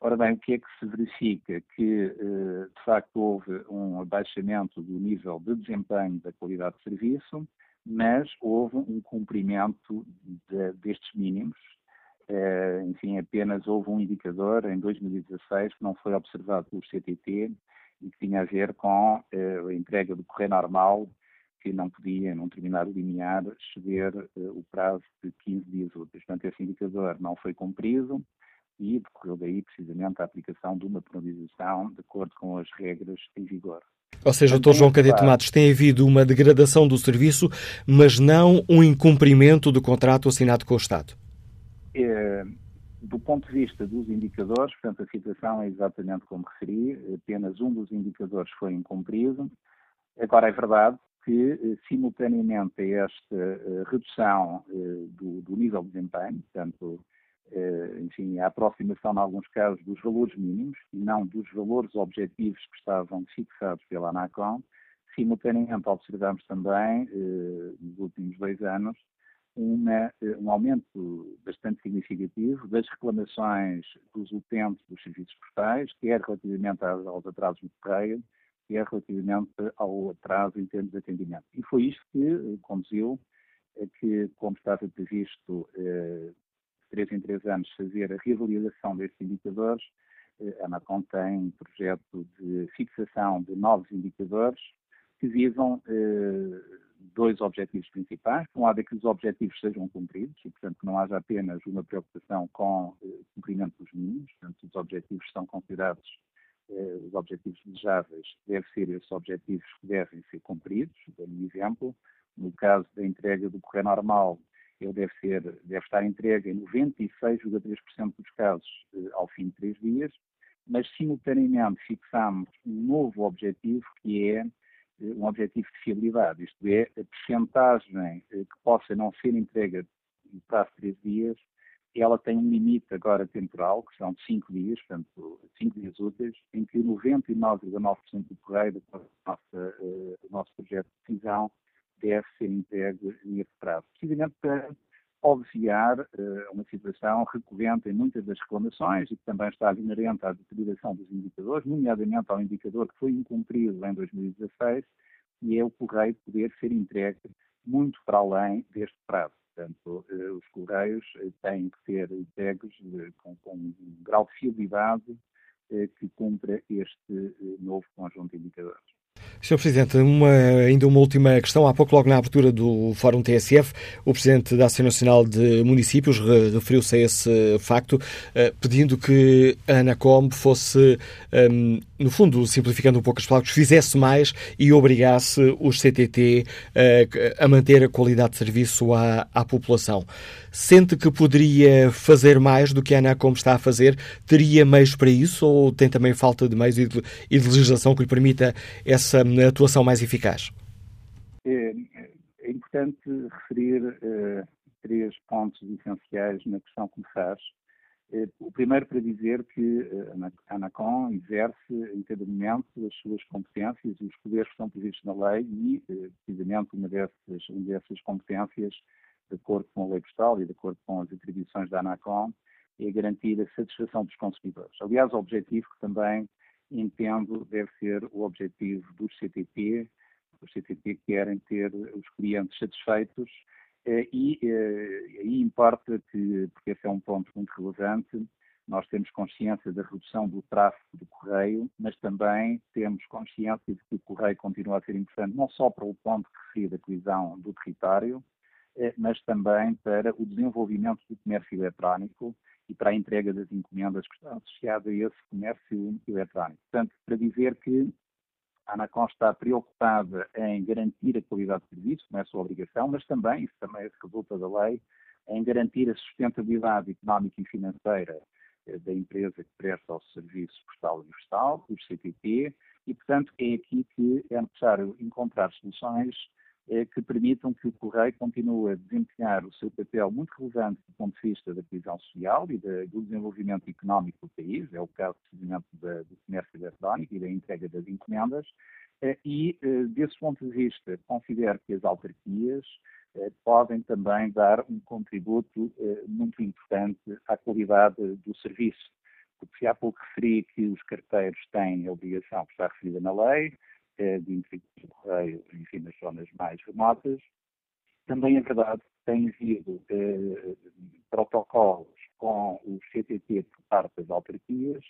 Ora bem, o que é que se verifica? Que, de facto, houve um abaixamento do nível de desempenho da qualidade de serviço, mas houve um cumprimento de, destes mínimos. Enfim, apenas houve um indicador em 2016 que não foi observado pelo CTT e que tinha a ver com a entrega do correio normal que não podia, num determinado limiar, exceder o prazo de 15 dias úteis. Portanto, esse indicador não foi cumprido e decorreu daí precisamente a aplicação de uma penalização de acordo com as regras em vigor. Ou seja, Dr. João Cadete Matos, tem havido uma degradação do serviço, mas não um incumprimento do contrato assinado com o Estado? É, do ponto de vista dos indicadores, portanto, a situação é exatamente como referi, apenas um dos indicadores foi incumprido. Agora, é verdade que, simultaneamente a esta redução do, do nível de desempenho, portanto, enfim, a aproximação, em alguns casos, dos valores mínimos e não dos valores objetivos que estavam fixados pela ANACOM, simultaneamente observamos também, nos últimos dois anos, uma, um aumento bastante significativo das reclamações dos utentes dos serviços postais, quer relativamente aos atrasos no correio, quer relativamente ao atraso em termos de atendimento. E foi isto que conduziu a que, como estava previsto três em três anos fazer a reavaliação destes indicadores, a Anacom tem um projeto de fixação de novos indicadores que visam eh, dois objetivos principais. Um lado é que os objetivos sejam cumpridos e, portanto, que não haja apenas uma preocupação com eh, o cumprimento dos mínimos. Portanto, os objetivos são considerados eh, os objetivos desejáveis, devem ser esses objetivos que devem ser cumpridos. Dou um exemplo. No caso da entrega do correio normal, ele deve, ser, deve estar entregue em 96,3% dos casos eh, ao fim de três dias, mas simultaneamente fixamos um novo objetivo que é eh, um objetivo de fiabilidade, isto é, a percentagem eh, que possa não ser entregue no prazo de três dias, ela tem um limite agora temporal, que são cinco dias, portanto, cinco dias úteis, em que 99,9% do correio do nosso, uh, nosso projeto de decisão deve ser entregue nesse prazo, precisamente para obviar uh, uma situação recorrente em muitas das reclamações e que também está inerente à deterioração dos indicadores, nomeadamente ao indicador que foi incumprido em 2016, e é o correio poder ser entregue muito para além deste prazo. Portanto, uh, os correios uh, têm que ser entregues com, com, um grau de fiabilidade que cumpra este novo conjunto de indicadores. Sr. Presidente, uma, ainda uma última questão. Há pouco, logo na abertura do Fórum TSF, o Presidente da Associação Nacional de Municípios referiu-se a esse facto, eh, pedindo que a ANACOM fosse, ehm, no fundo, simplificando um pouco as palavras, fizesse mais e obrigasse os CTT eh, a manter a qualidade de serviço à, à população. Sente que poderia fazer mais do que a ANACOM está a fazer? Teria meios para isso ou tem também falta de meios e de, e de legislação que lhe permita essa atuação mais eficaz? É, é importante referir uh, três pontos essenciais na questão que me faz. Uh, o primeiro para dizer que uh, a ANACOM exerce em cada momento as suas competências e os poderes que estão previstos na lei e, precisamente, uma dessas, uma dessas competências, de acordo com a lei postal e de acordo com as atribuições da ANACOM, é garantir a satisfação dos consumidores. Aliás, o objetivo que também entendo, deve ser o objetivo dos CTT. Os CTT querem ter os clientes satisfeitos eh, e eh, aí importa que, porque esse é um ponto muito relevante, nós temos consciência da redução do tráfego do correio, mas também temos consciência de que o correio continua a ser importante não só para o ponto refere da coesão do território, eh, mas também para o desenvolvimento do comércio eletrónico e para a entrega das encomendas que estão associadas a esse comércio eletrónico. Portanto, para dizer que a Anacom está preocupada em garantir a qualidade de serviço, não é sua obrigação, mas também, isso também resulta da lei, em garantir a sustentabilidade económica e financeira eh, da empresa que presta o serviço postal universal, o CTT, e, portanto, é aqui que é necessário encontrar soluções é, que permitam que o Correio continue a desempenhar o seu papel muito relevante do ponto de vista da coesão social e do desenvolvimento económico do país, é o caso precisamente do comércio eletrónico e da entrega das encomendas, é, e é, desse ponto de vista considero que as autarquias é, podem também dar um contributo é, muito importante à qualidade do serviço. Porque se há pouco referi que os carteiros têm a obrigação que está referida na lei, eh, de interdição do correio, enfim, nas zonas mais remotas, também é verdade que tem havido eh, protocolos com o CTT por parte das autarquias,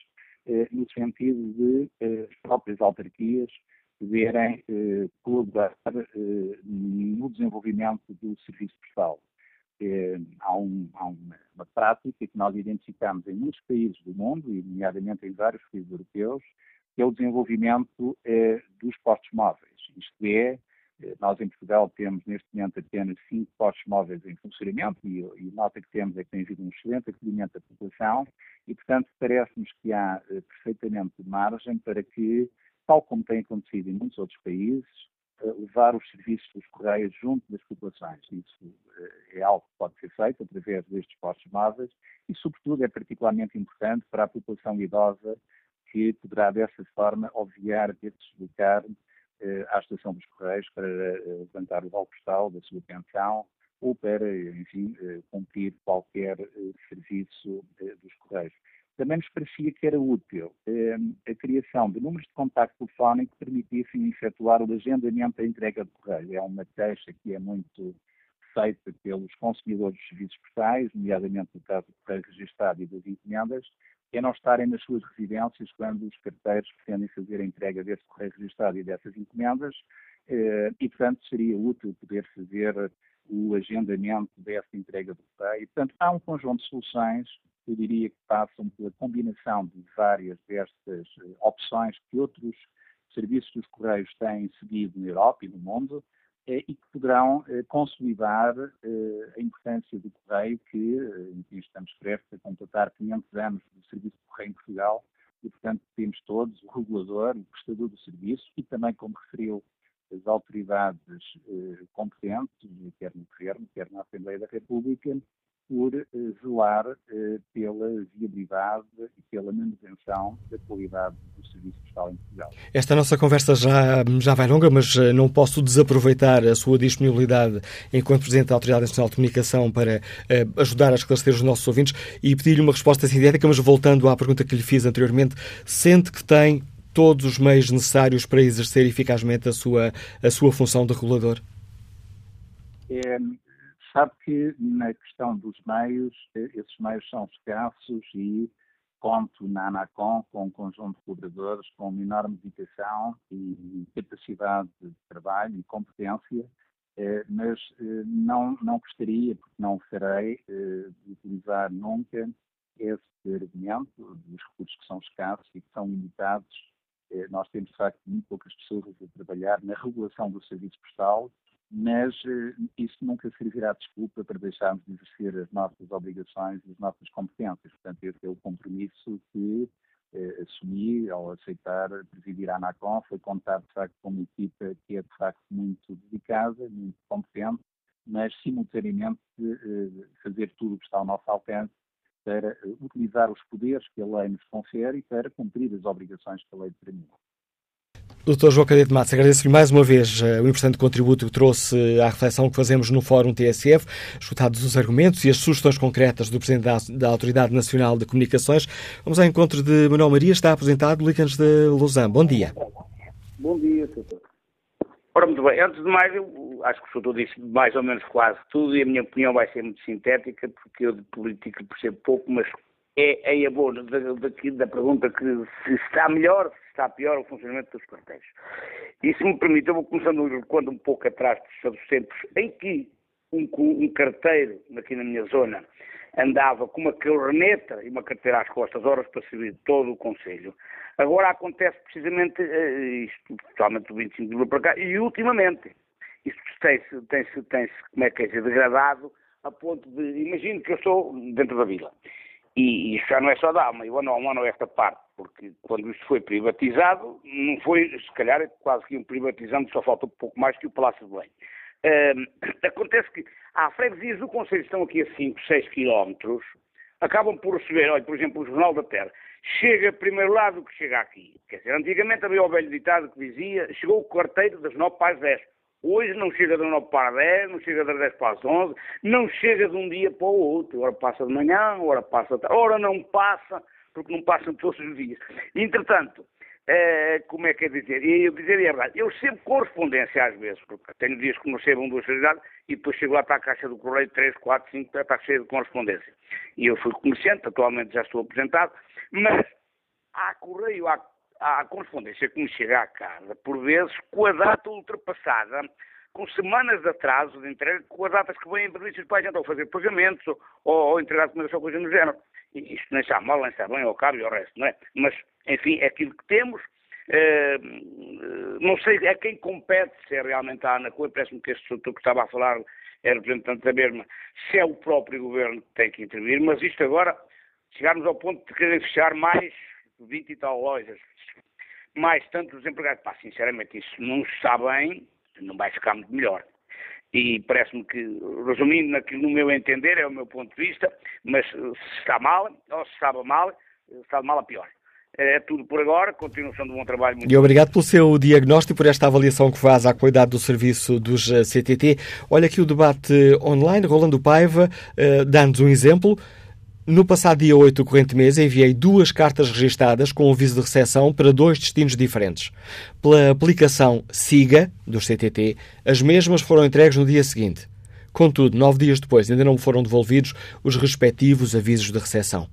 eh, no sentido de eh, as próprias autarquias poderem eh, colaborar eh, no desenvolvimento do serviço postal. Eh, há, um, há uma, prática que nós identificamos em muitos países do mundo, e nomeadamente em vários países europeus, que é o desenvolvimento eh, dos postos móveis. Isto é, eh, nós em Portugal temos neste momento apenas cinco postos móveis em funcionamento e, e nota que temos é que tem havido um excelente acolhimento da população e, portanto, parece-nos que há eh, perfeitamente margem para que, tal como tem acontecido em muitos outros países, levar os serviços dos Correios junto das populações. Isso é algo que pode ser feito através destes postos móveis e, sobretudo, é particularmente importante para a população idosa que poderá, dessa forma, obviar de deslocar eh, à estação dos Correios para eh, levantar o vale postal da sua pensão ou para, enfim, eh, cumprir qualquer eh, serviço dos Correios. Também nos parecia que era útil eh, a criação de números de contacto telefónico que permitissem efetuar o agendamento da entrega de correio. É uma queixa que é muito feita pelos consumidores de serviços postais, nomeadamente no caso do correio registado e das encomendas, é não estarem nas suas residências quando os carteiros pretendem fazer a entrega desse correio registrado e dessas encomendas, eh, e, portanto, seria útil poder fazer o agendamento dessa entrega do correio. Portanto, há um conjunto de soluções, eu diria que passam pela combinação de várias destas eh, opções que outros serviços dos correios têm seguido na Europa e no mundo, e que poderão eh, consolidar eh, a importância do correio, que enfim, estamos prestes a completar 500 anos do serviço de correio em Portugal, e, portanto, temos todos, o regulador, o prestador do serviço, e também, como referiu, as autoridades competentes, quer no Governo, quer na Assembleia da República, por eh, zelar eh, pela viabilidade e pela manutenção da qualidade serviço postal em Portugal. Esta nossa conversa já, já vai longa, mas eh, não posso desaproveitar a sua disponibilidade enquanto Presidente da Autoridade Nacional de Comunicação para ajudar a esclarecer os nossos ouvintes e pedir-lhe uma resposta sintética, mas voltando à pergunta que lhe fiz anteriormente, sente que tem todos os meios necessários para exercer eficazmente a sua, a sua função de regulador? É, Sabe que na questão dos meios, eh, esses meios são escassos e conto na ANACOM com um conjunto de colaboradores com uma enorme dedicação e capacidade de trabalho e competência, eh, mas eh, não, não gostaria, porque não o farei, de utilizar nunca esse argumento dos recursos que são escassos e que são limitados. Nós temos, de facto, muito poucas pessoas a trabalhar na regulação do serviço postal mas uh, isso nunca servirá de desculpa para deixarmos de exercer as nossas obrigações e as nossas competências. Portanto, esse é o compromisso que uh, assumi ao aceitar presidir a ANACOM, foi contar, de facto, com uma equipa que é, de facto, muito dedicada, muito competente, mas, simultaneamente, uh, fazer tudo o que está ao nosso alcance para utilizar os poderes que a lei nos confere e para cumprir as obrigações que a lei determina. Dr. João Cadete Matos, agradeço-lhe mais uma vez uh, o importante contributo que trouxe à reflexão que fazemos no Fórum TSF, escutados os argumentos e as sugestões concretas do Presidente da, da Autoridade Nacional de Comunicações. Vamos ao encontro de Manuel Maria, está aposentado, Licanos de Lausanne. Bom dia. Bom dia, doutor. Ora, muito bem. Antes de mais, eu acho que o doutor disse mais ou menos quase tudo e a minha opinião vai ser muito sintética, porque eu de política percebo pouco, mas é, é a boa da, da, da pergunta que se está melhor, está pior o funcionamento dos quartéis. E se me permite, eu vou começando quando um pouco atrás dos tempos em que um, um carteiro aqui na minha zona andava com uma caderneta e uma carteira às costas, horas para servir todo o Conselho. Agora acontece precisamente uh, isto, totalmente do 25 de julho para cá, e ultimamente, isto tem-se, tem-se, tem-se, como é que é, degradado a ponto de, imagino que eu estou dentro da vila, e isso já não é só da alma, eu não ano esta parte, porque quando isto foi privatizado, não foi, se calhar, quase que um privatizando, só falta um pouco mais que o Palácio de Belém. <coughs> Acontece que há freguesias do Conselho estão aqui a 5, 6 quilómetros, acabam por receber, olha, por exemplo, o Jornal da Terra, chega primeiro lá do que chega aqui. Quer dizer, antigamente havia o velho ditado que dizia, chegou o quarteiro das 9 para as 10. Hoje não chega das 9 para 10, não chega das 10 para as 11, não chega de um dia para o outro. Ora passa de manhã, ora passa de tarde, ora não passa, porque não passam todos os dias. Entretanto, Uh, como é que é dizer? E eu dizer, é verdade, eu sempre correspondência às vezes, porque tenho dias que não recebo um duas vezes e depois chego lá para a caixa do correio 3, 4, 5, está cheio de correspondência. E eu fui comerciante, atualmente já estou aposentado, mas há correio, há, há correspondência que me chega à casa, por vezes, com a data ultrapassada, com semanas de atraso de entrega, com as datas que vêm previstas para a gente ou fazer pagamentos ou, ou entregar documentação, coisa no género. E isto nem está mal, nem está bem, ao cabo e ao resto, não é? Mas, enfim, é aquilo que temos. Uh, não sei a quem compete, se é realmente a Ana parece-me que este doutor que estava a falar é representante da mesma, se é o próprio governo que tem que intervir, mas isto agora, chegarmos ao ponto de querer fechar mais 20 e tal lojas, mais tantos empregados, pá, sinceramente, isso não está bem, não vai ficar muito melhor. E parece-me que, resumindo naquilo no meu entender, é o meu ponto de vista, mas se está mal, ou se estava mal, está mal a pior. É tudo por agora, continuação de um bom trabalho. Muito e obrigado pelo seu diagnóstico, por esta avaliação que faz à qualidade do serviço dos eh, CTT. Olha aqui o debate online, Rolando Paiva, uh, dando-nos um exemplo. No passado dia 8 do corrente mês, enviei duas cartas registadas com aviso de recepção para dois destinos diferentes. Pela aplicação SIGA, do CTT, as mesmas foram entregues no dia seguinte. Contudo, nove dias depois, ainda não foram devolvidos os respectivos avisos de recepção.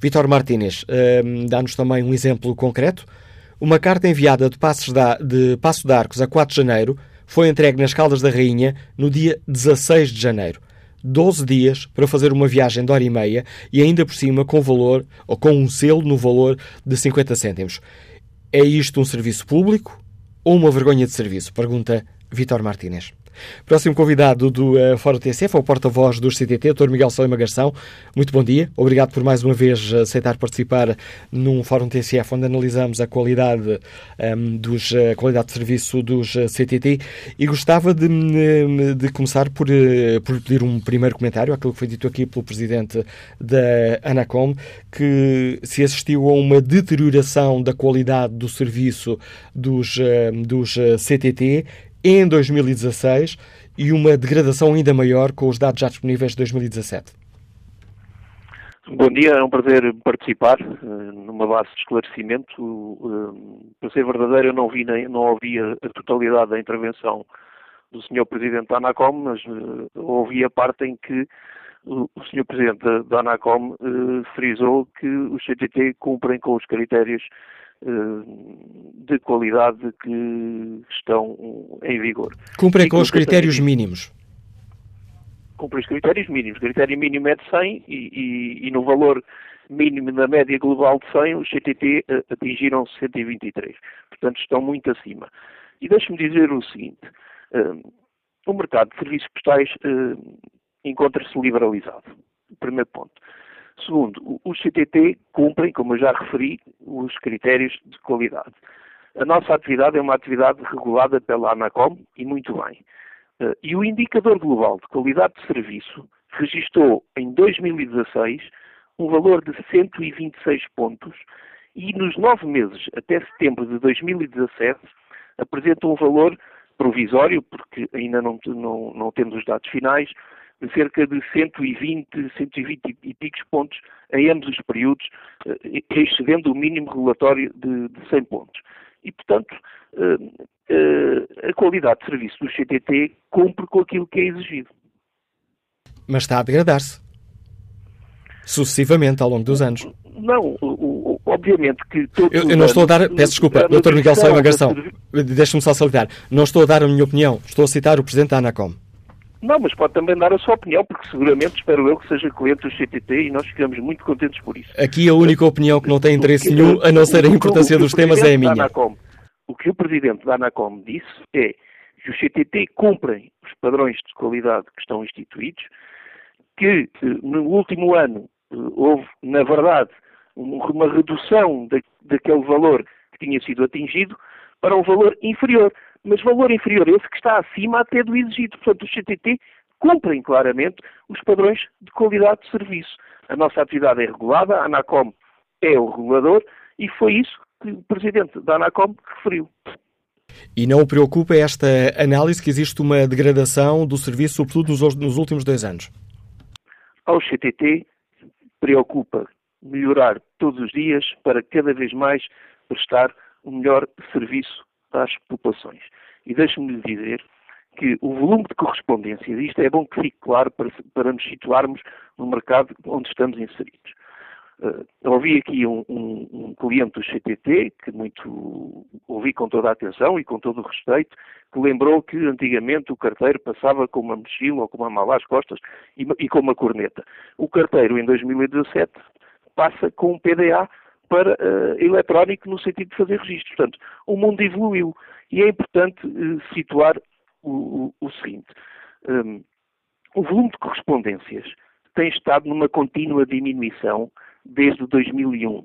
Vitor Martínez hum, dá-nos também um exemplo concreto. Uma carta enviada de, Passos da, de Passo de Arcos a 4 de janeiro foi entregue nas Caldas da Rainha no dia 16 de janeiro. 12 dias para fazer uma viagem de hora e meia e ainda por cima com valor, ou com um selo no valor de 50 cêntimos. É isto um serviço público ou uma vergonha de serviço? Pergunta Vítor Martínez. Próximo convidado do uh, Fórum TSF é o porta-voz do CTT, Dr. Miguel Salema Garção. Muito bom dia. Obrigado por mais uma vez aceitar participar num Fórum TSF onde analisamos a qualidade, um, ehm, dos, a eh, qualidade de serviço dos CTT e gostava de, de começar por, por pedir um primeiro comentário àquilo que foi dito aqui pelo Presidente da ANACOM, que se assistiu a uma deterioração da qualidade do serviço dos, dos CTT em 2016 e uma degradação ainda maior com os dados já disponíveis de 2017. Bom dia, é um prazer participar uh, numa base de esclarecimento. Uh, para ser verdadeiro, eu não, vi não ouvi a, totalidade da intervenção do Sr. Presidente da ANACOM, mas uh, ouvi a parte em que o, Sr. Presidente da, ANACOM frisou que os CTT cumprem com os critérios eh, de qualidade que estão em vigor. Cumprem com os critérios mínimos. Cumprem os critérios mínimos. O critério mínimo é de 100 e, e, e no valor mínimo na média global de 100, os CTT eh, atingiram 123. Portanto, estão muito acima. E deixe-me dizer o seguinte: uh, o mercado de serviços postais uh, encontra-se liberalizado. Primeiro ponto. Segundo, os CTT cumprem, como eu já referi, os critérios de qualidade. A nossa atividade é uma atividade regulada pela ANACOM e muito bem. Eh, e o indicador global de qualidade de serviço registrou em 2016 um valor de 126 pontos e nos nove meses até setembro de 2017 apresenta um valor provisório, porque ainda não, não, não temos os dados finais, cerca de 120, 120 e picos pontos em ambos os períodos, eh, excedendo o mínimo regulatório de, de 100 pontos. E, portanto, eh, eh, a qualidade de serviço do CTT cumpre com aquilo que é exigido. Mas está a degradar-se. Sucessivamente, ao longo dos anos. Não, obviamente que Eu, eu não estou a dar. Peço desculpa, Dr. Miguel Salema Garção. Deixe-me só salientar. Não estou a dar a minha opinião. Estou a citar o Presidente da ANACOM. Não, mas pode também dar a sua opinião, porque seguramente espero eu que seja cliente do CTT e nós ficamos muito contentes por isso. Aqui a única opinião que não tem interesse nenhum, a não ser a importância dos temas, é a minha. Anacom, o que o Presidente da ANACOM disse é que os CTT cumprem os padrões de qualidade que estão instituídos, que eh, no último ano eh, houve, na verdade, uma redução daquele valor que tinha sido atingido para um valor inferior mas valor inferior a esse que está acima até do exigido. Portanto, os CTT cumprem claramente os padrões de qualidade de serviço. A nossa atividade é regulada, a ANACOM é o regulador e foi isso que o Presidente da ANACOM referiu. E não o preocupa esta análise que existe uma degradação do serviço, sobretudo nos, nos últimos dois anos? Ao CTT preocupa melhorar todos os dias para cada vez mais prestar o um melhor serviço às populações. E deixe-me lhe dizer que o volume de correspondência disto é bom que fique claro para, para nos situarmos no mercado onde estamos inseridos. Uh, ouvi aqui um, um, um, cliente do CTT, que muito ouvi com toda a atenção e com todo o respeito, que lembrou que antigamente o carteiro passava com uma mochila ou com uma mala às costas e, e com uma corneta. O carteiro, em 2017, passa com um PDA para uh, eletrónico no sentido de fazer registros. Portanto, o mundo evoluiu e é importante uh, situar o, o, o seguinte. Um, o volume de correspondências tem estado numa contínua diminuição desde 2001,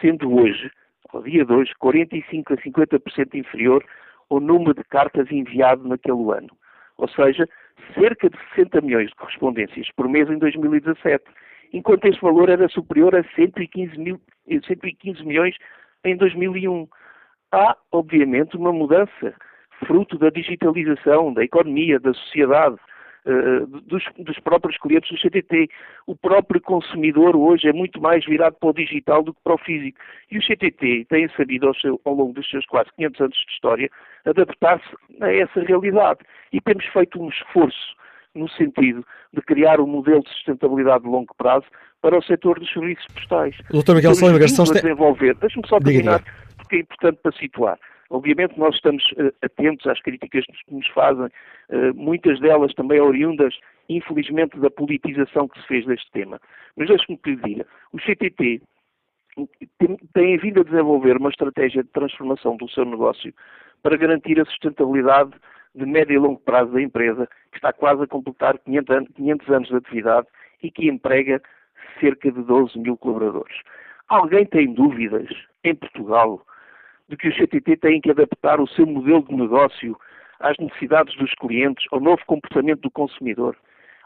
sendo hoje, ao dia de hoje, 45 a 50% inferior ao número de cartas enviado naquele ano. Ou seja, cerca de 60 milhões de correspondências por mês em 2017, enquanto este valor era superior a 115, mil, 115 milhões em 2001. Há, obviamente, uma mudança fruto da digitalização, da economia, da sociedade, uh, dos, dos, próprios clientes do CTT. O próprio consumidor hoje é muito mais virado para o digital do que para o físico. E o CTT tem sabido ao, seu, ao longo dos seus quase 500 anos de história adaptar-se a essa realidade. E temos feito um esforço no sentido de criar um modelo de sustentabilidade de longo prazo para o setor dos serviços postais. Doutor Miguel Salema Garção... desenvolver. Deixe-me só terminar, porque é importante para situar. Obviamente nós estamos uh, atentos às críticas que nos fazem, uh, muitas delas também oriundas, infelizmente, da politização que se fez deste tema. Mas deixe-me que lhe diga, o CTT tem, tem vindo a desenvolver uma estratégia de transformação do seu negócio para garantir a sustentabilidade de médio e longo prazo da empresa, que está quase a completar 500 anos, 500 anos de atividade e que emprega cerca de 12 mil colaboradores. Alguém tem dúvidas em Portugal de que os CTT têm que adaptar o seu modelo de negócio às necessidades dos clientes, ao novo comportamento do consumidor.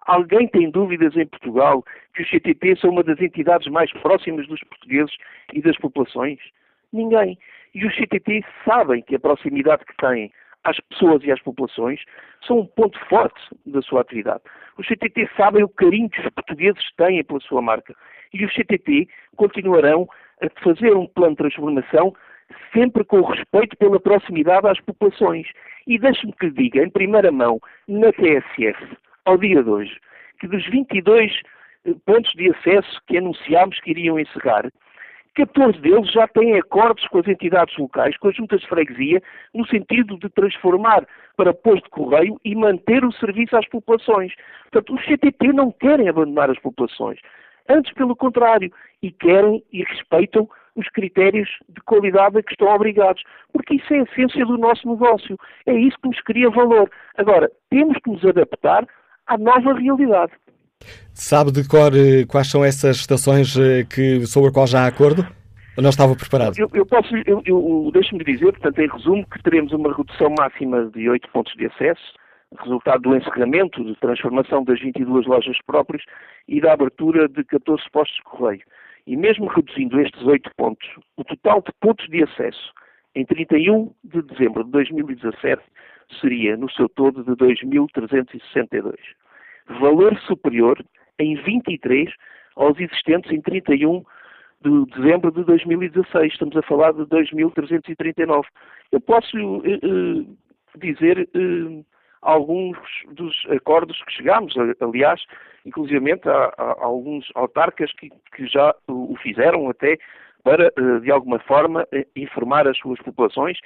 Alguém tem dúvidas em Portugal que os CTT são uma das entidades mais próximas dos portugueses e das populações? Ninguém. E os CTT sabem que a proximidade que têm às pessoas e às populações são um ponto forte da sua atividade. Os CTT sabem o carinho que os portugueses têm pela sua marca. E os CTT continuarão a fazer um plano de transformação sempre com respeito pela proximidade às populações. E deixe-me que lhe diga, em primeira mão, na TSF, ao dia de hoje, que dos 22 eh, pontos de acesso que anunciámos que iriam encerrar, 14 deles já têm acordos com as entidades locais, com as juntas de freguesia, no sentido de transformar para posto de correio e manter o serviço às populações. Portanto, os CTT não querem abandonar as populações. Antes, pelo contrário, e querem e respeitam os critérios de qualidade a que estão obrigados, porque isso é a essência do nosso negócio. É isso que nos cria valor. Agora, temos que nos adaptar à nova realidade. Sabe de cor eh, quais são essas estações eh, que, sobre as quais já há acordo? Ou não estava preparado? Eu, eu posso, eu, eu deixe-me dizer, portanto, em resumo, que teremos uma redução máxima de 8 pontos de acesso, resultado do encerramento, de transformação das 22 lojas próprias e da abertura de 14 postos de correio. E mesmo reduzindo estes 8 pontos, o total de pontos de acesso em 31 de dezembro de 2017 seria, no seu todo, de 2.362. Valor superior em 23 aos existentes em 31 de dezembro de 2016. Estamos a falar de 2.339. Eu posso uh, uh, dizer uh, alguns dos acordos que chegámos, aliás, inclusivamente há, há alguns autarcas que, que, já o fizeram até para, eh, de alguma forma, eh, informar as suas populações,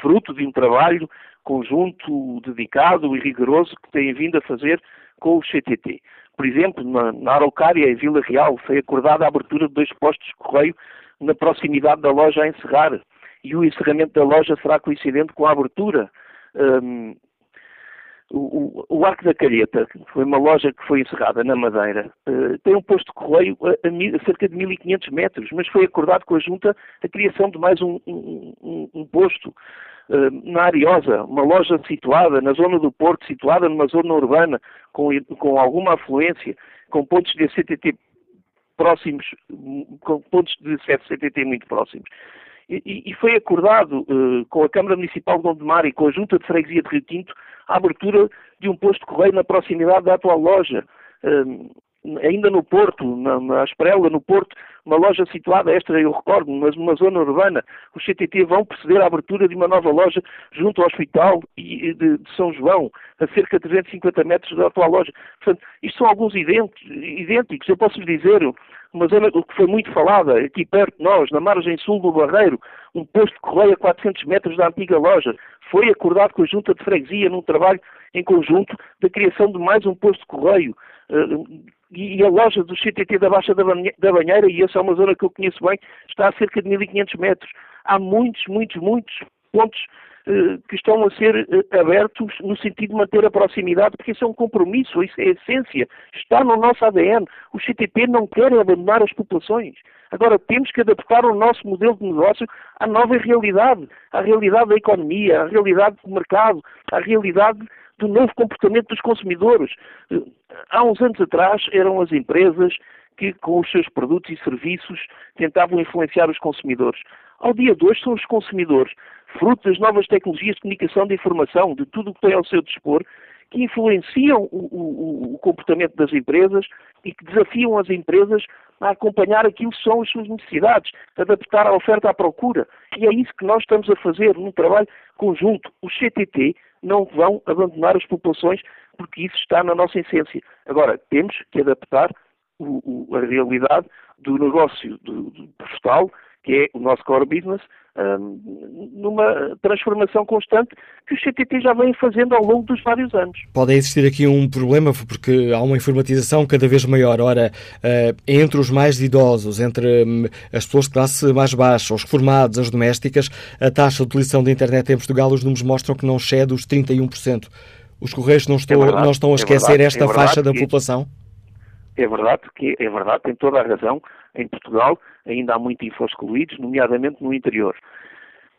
fruto de um trabalho conjunto, dedicado e rigoroso que têm vindo a fazer com o CTT. Por exemplo, na, na Araucária, em Vila Real, foi acordada a abertura de dois postos de correio na proximidade da loja a encerrar. E o encerramento da loja será coincidente com a abertura um, o, o, Arco da Calheta, que foi uma loja que foi encerrada na Madeira, uh, tem um posto de correio a, a, a, cerca de 1.500 metros, mas foi acordado com a Junta a criação de mais um, um, um posto uh, na Ariosa, uma loja situada na zona do Porto, situada numa zona urbana, com, com alguma afluência, com pontos de CTT próximos, com pontos de CTT muito próximos. E, e, foi acordado uh, com a Câmara Municipal de Gondomar e com a Junta de Freguesia de Rio Tinto a abertura de um posto de correio na proximidade da atual loja. Ainda no Porto, na, na Esprela, no Porto, uma loja situada, esta eu recordo, mas numa zona urbana, os CTT vão proceder à abertura de uma nova loja junto ao Hospital de, de São João, a cerca de 350 metros da atual loja. Portanto, isto são alguns idênticos. Eu posso lhe dizer, uma zona que foi muito falada, aqui perto de nós, na margem sul do Barreiro, um posto de correio a 400 metros da antiga loja. Foi acordado com a Junta de Freguesia num trabalho em conjunto da criação de mais um posto de correio. E a loja do CTT da Baixa da Banheira, e essa é uma zona que eu conheço bem, está a cerca de 1500 metros. Há muitos, muitos, muitos pontos eh, que estão a ser eh, abertos no sentido de manter a proximidade, porque isso é um compromisso, isso é essência, está no nosso ADN. O CTP não quer abandonar as populações. Agora, temos que adaptar o nosso modelo de negócio à nova realidade, à realidade da economia, à realidade do mercado, à realidade do novo comportamento dos consumidores. Há uns anos atrás eram as empresas que, com os seus produtos e serviços, tentavam influenciar os consumidores. Ao dia de hoje, são os consumidores fruto das novas tecnologias de comunicação de informação, de tudo o que tem ao seu dispor, que influenciam o, o, o, comportamento das empresas e que desafiam as empresas a acompanhar aquilo que são as suas necessidades, adaptar a oferta à procura. E é isso que nós estamos a fazer num trabalho conjunto. Os CTT não vão abandonar as populações porque isso está na nossa essência. Agora, temos que adaptar o, a realidade do negócio do, do postal, que é o nosso core business, numa transformação constante que os CTT já vêm fazendo ao longo dos vários anos. Pode existir aqui um problema, porque há uma informatização cada vez maior. Ora, uh, entre os mais idosos, entre um, as pessoas de classe mais baixa, os reformados, as domésticas, a taxa de utilização da internet em Portugal, os números mostram que não excede os 31%. Os Correios não, estou, é verdade, não estão a esquecer é verdade, esta é faixa da população? É verdade que é verdade, tem toda a razão. Em Portugal ainda há muito infoscluídos, nomeadamente no interior.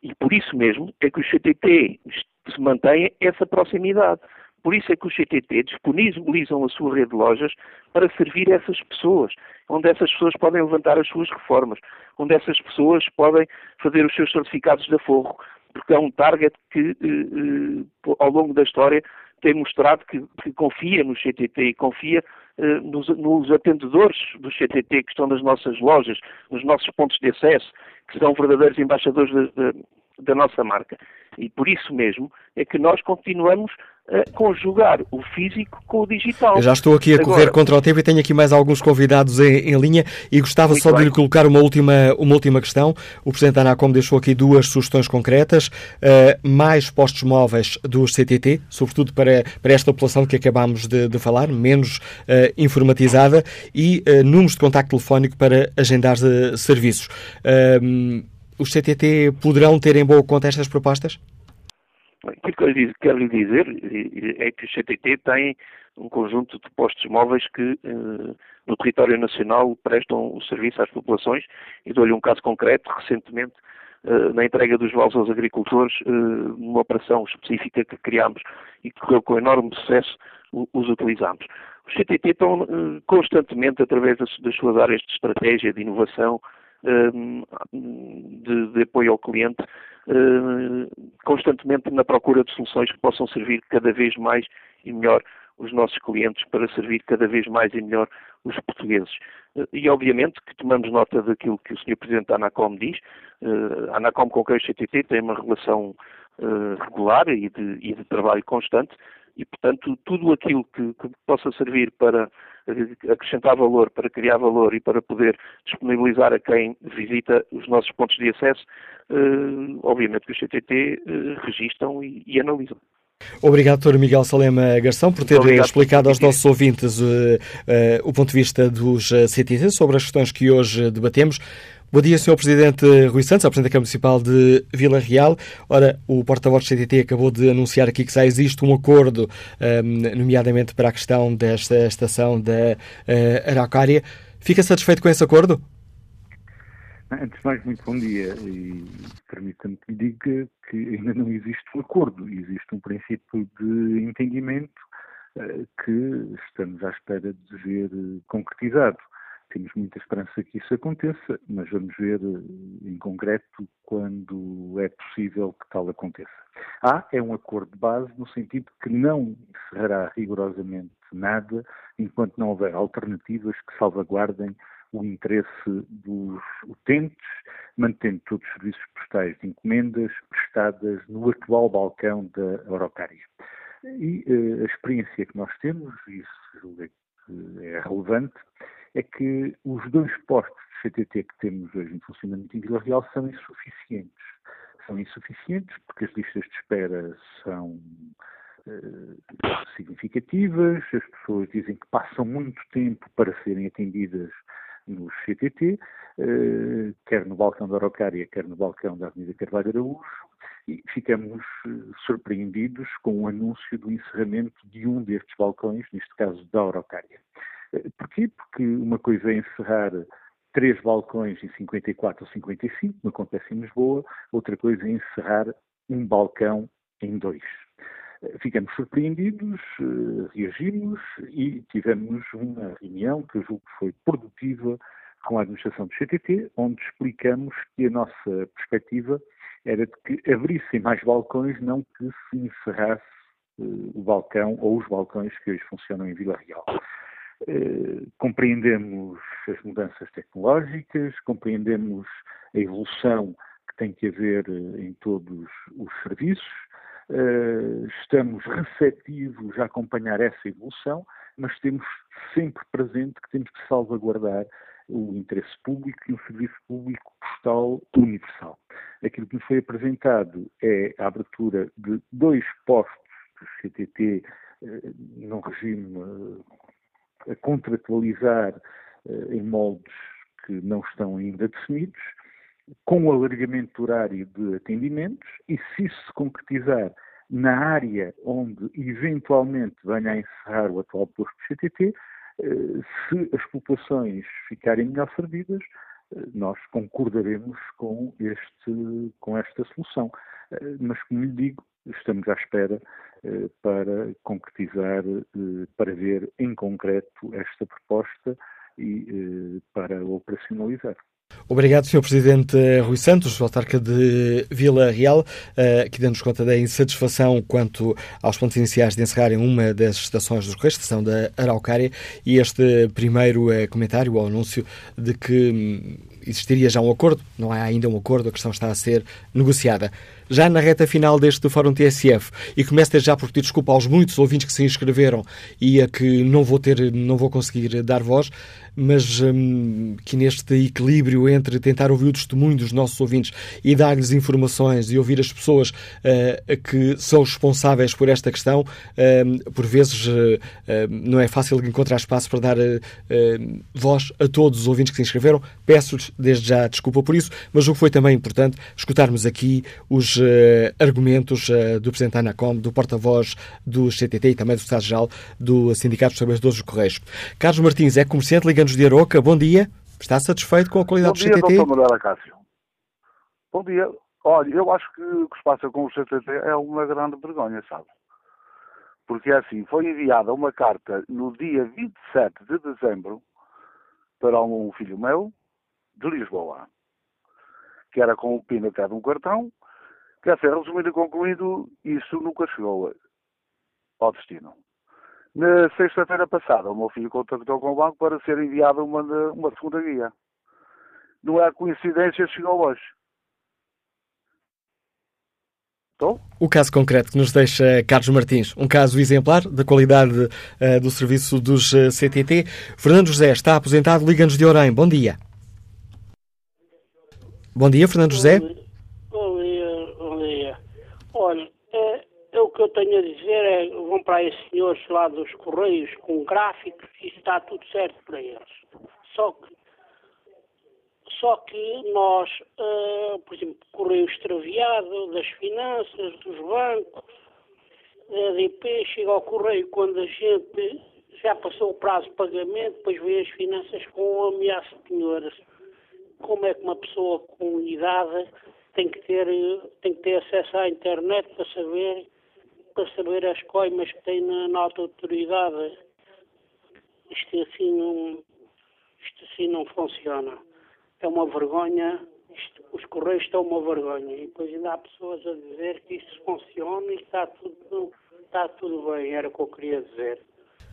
E por isso mesmo é que os CTT se mantém essa proximidade. Por isso é que os CTT disponibilizam a sua rede de lojas para servir essas pessoas, onde essas pessoas podem levantar as suas reformas, onde essas pessoas podem fazer os seus certificados de aforro, porque é um target que, eh, eh, ao longo da história, tem mostrado que, que confia no CTT e confia eh, nos, nos, atendedores do CTT que estão nas nossas lojas, nos nossos pontos de acesso, que são verdadeiros embaixadores da nossa marca. E por isso mesmo é que nós continuamos conjugar o físico com o digital. Eu já estou aqui a Agora, correr contra o tempo e tenho aqui mais alguns convidados em, em linha e gostava só bem. de lhe colocar uma última, uma última questão. O Presidente da Anacom deixou aqui duas sugestões concretas. Uh, mais postos móveis dos CTT, sobretudo para, para esta população que acabámos de, de falar, menos uh, informatizada, e uh, números de contacto telefónico para agendar serviços. os CTT poderão ter em boa conta estas propostas? Aquilo que eu quero lhe dizer é que o CTT tem um conjunto de postos móveis que eh, no território nacional prestam o serviço às populações e dou-lhe um caso concreto, recentemente eh, na entrega dos vales aos agricultores, eh, numa operação específica que criámos e que correu com enorme sucesso, os utilizámos. Os CTT estão constantemente, através das, suas áreas de estratégia, de inovação, de, de apoio ao cliente, eh, constantemente na procura de soluções que possam servir cada vez mais e melhor os nossos clientes para servir cada vez mais e melhor os portugueses. Eh, e, obviamente, que tomamos nota daquilo que o Sr. Presidente da ANACOM diz. Eh, a ANACOM com o CTT tem uma relação regular e de, e de trabalho constante e, portanto, tudo aquilo que, que, possa servir para acrescentar valor, para criar valor e para poder disponibilizar a quem visita os nossos pontos de acesso, eh, obviamente que os CTT eh, registram e, e analisam. Obrigado, Dr. Miguel Salema Garção, por ter Obrigado, explicado aos nossos ouvintes uh, uh, o ponto de vista dos CTT sobre as questões que hoje debatemos. Bom dia, Sr. Presidente Rui Santos, a Presidente da Câmara Municipal de Vila Real. Ora, o porta-voz do CTT acabou de anunciar aqui que já existe um acordo, um, nomeadamente para a questão desta estação da uh, Araucária. Fica satisfeito com esse acordo? Antes de mais, muito bom dia. E permita-me que lhe diga que ainda não existe um acordo, existe um princípio de entendimento uh, que estamos à espera de ver concretizado temos muita esperança que isso aconteça, mas vamos ver em concreto quando é possível que tal aconteça. Há é um acordo de base no sentido que não encerrará rigorosamente nada enquanto não houver alternativas que salvaguardem o interesse dos utentes, mantendo todos os serviços postais de encomendas prestadas no atual balcão da Eurocária. E uh, a experiência que nós temos, isso é relevante, é que os dois postos de CTT que temos hoje em funcionamento em Vila Real são insuficientes. São insuficientes porque as listas de espera são uh, significativas, as pessoas dizem que passam muito tempo para serem atendidas no CTT, eh, quer no balcão da Araucária, quer no balcão da Avenida Carvalho Araújo, e ficamos eh, surpreendidos com o anúncio do encerramento de um destes balcões, neste caso da Araucária. Eh, porquê? Porque uma coisa é encerrar três balcões em 54 ou 55, como acontece em Lisboa, outra coisa é encerrar um balcão em dois. Ficamos surpreendidos, eh, reagimos e tivemos uma reunião que eu julgo que foi produtiva com a administração do CTT, onde explicamos que a nossa perspectiva era de que abrissem mais balcões, não que se encerrasse uh, o balcão ou os balcões que hoje funcionam em Vila Real. Uh, compreendemos as mudanças tecnológicas, compreendemos a evolução que tem que haver em todos os serviços, Uh, estamos receptivos a acompanhar essa evolução, mas temos sempre presente que temos que salvaguardar o interesse público e um serviço público postal universal. Aquilo que nos foi apresentado é a abertura de dois postos do CTT num regime a contratualizar em moldes que não estão ainda definidos, com o alargamento horário de atendimentos e se isso se concretizar na área onde eventualmente venha a encerrar o atual posto de CTT, eh, se as populações ficarem melhor servidas, eh, nós concordaremos com, este, com esta solução. Eh, mas, como lhe digo, estamos à espera para concretizar, para ver em concreto esta proposta e para operacionalizar. Obrigado, Sr. Presidente Rui Santos, autarca de Vila Real, eh, que dando-nos conta da insatisfação quanto aos pontos iniciais de encerrarem uma das estações dos Correios, estação da Araucária, e este primeiro eh, comentário, ou anúncio de que hum, existiria já um acordo, não há ainda um acordo, a questão está a ser negociada. Já na reta final deste Fórum TSF, e começo desde já por pedir desculpa aos muitos ouvintes que se inscreveram e a que não vou ter, não vou conseguir dar voz, mas hum, que neste equilíbrio entre tentar ouvir o testemunho dos nossos ouvintes e dar-lhes informações e ouvir as pessoas uh, que são responsáveis por esta questão, uh, por vezes uh, não é fácil encontrar espaço para dar voz a todos os ouvintes que se inscreveram. Peço-lhes desde já desculpa por isso, mas o que foi também importante escutarmos aqui os argumentos do Presidente da ANACOM, do porta-voz do CTT e também do Secretário-Geral do Sindicato dos Trabalhadores dos Correios. Carlos Martins é comerciante ligando de Aroca, bom dia. Está satisfeito com a qualidade bom dia, do CTT? Bom dia, Cássio. Bom dia. Olha, eu acho que o que se passa com o CTT é uma grande vergonha, sabe? Porque é assim, foi enviada uma carta no dia 27 de dezembro para um filho meu, de Lisboa, que era com o PIN até de um cartão, quer dizer, resumindo e concluído, isso nunca chegou ao destino. Na sexta-feira passada, o meu filho contactou com o banco para ser enviada uma, uma segunda guia. Não é coincidência, chegou hoje. O caso concreto que nos deixa Carlos Martins, um caso exemplar da qualidade uh, do serviço dos uh, eh, CTT. Fernando José está aposentado, liga-nos de Orem. Bom dia. Bom dia, Fernando José. Bom dia, bom dia. Olha, é, o que eu tenho a dizer é vão para esses senhores lá dos Correios com gráficos e está tudo certo para eles. Só que, só que nós, uh, por exemplo, Correio extraviado, das finanças, dos bancos, da DP, chega ao Correio quando a gente já passou o prazo de pagamento, depois vê as finanças com ameaça de penhoras. Como é que uma pessoa com idade tem que ter, tem que ter acesso à internet para saber para saber as coimas que tem na, na alta autoridade. Isto assim, não, isto assim assim não funciona. É uma vergonha, isto, os Correios estão uma vergonha. E depois ainda há pessoas a dizer que isto funciona e está tudo, está tudo bem, era o que eu queria dizer.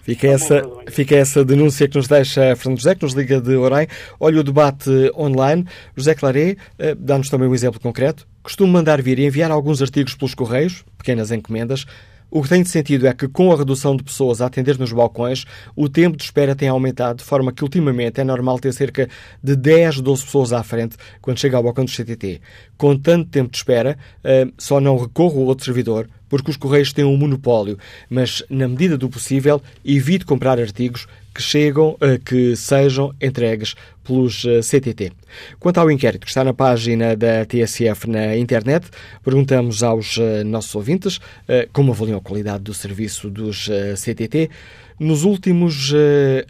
Fica essa, fica essa denúncia que nos deixa Fernando José, que nos liga de Orem. Olha o debate online. José Claré eh, dá-nos também um exemplo concreto. Costumo mandar vir e enviar alguns artigos pelos correios, pequenas encomendas. O que tem sentido é que, com a redução de pessoas a atender nos balcões, o tempo de espera tem aumentado, de forma que, ultimamente, é normal ter cerca de 10, 12 pessoas à frente quando chega ao balcão do CTT. Com tanto tempo de espera, eh, só não recorro a outro servidor, porque os Correios têm um monopólio, mas, na medida do possível, evite comprar artigos que chegam, eh, que sejam entregues pelos eh, CTT. Quanto ao inquérito que está na página da TSF na internet, perguntamos aos nossos ouvintes como avaliam a qualidade do serviço dos CTT. Nos últimos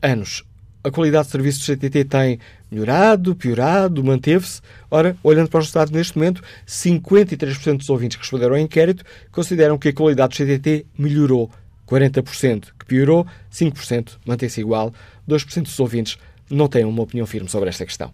anos, a qualidade de serviço do CTT tem melhorado, piorado, manteve-se. Ora, olhando para os resultados neste momento, 53% dos ouvintes que responderam ao inquérito consideram que a qualidade do CTT melhorou. 40% que piorou, 5% mantém-se igual, 2% dos ouvintes não têm uma opinião firme sobre esta questão.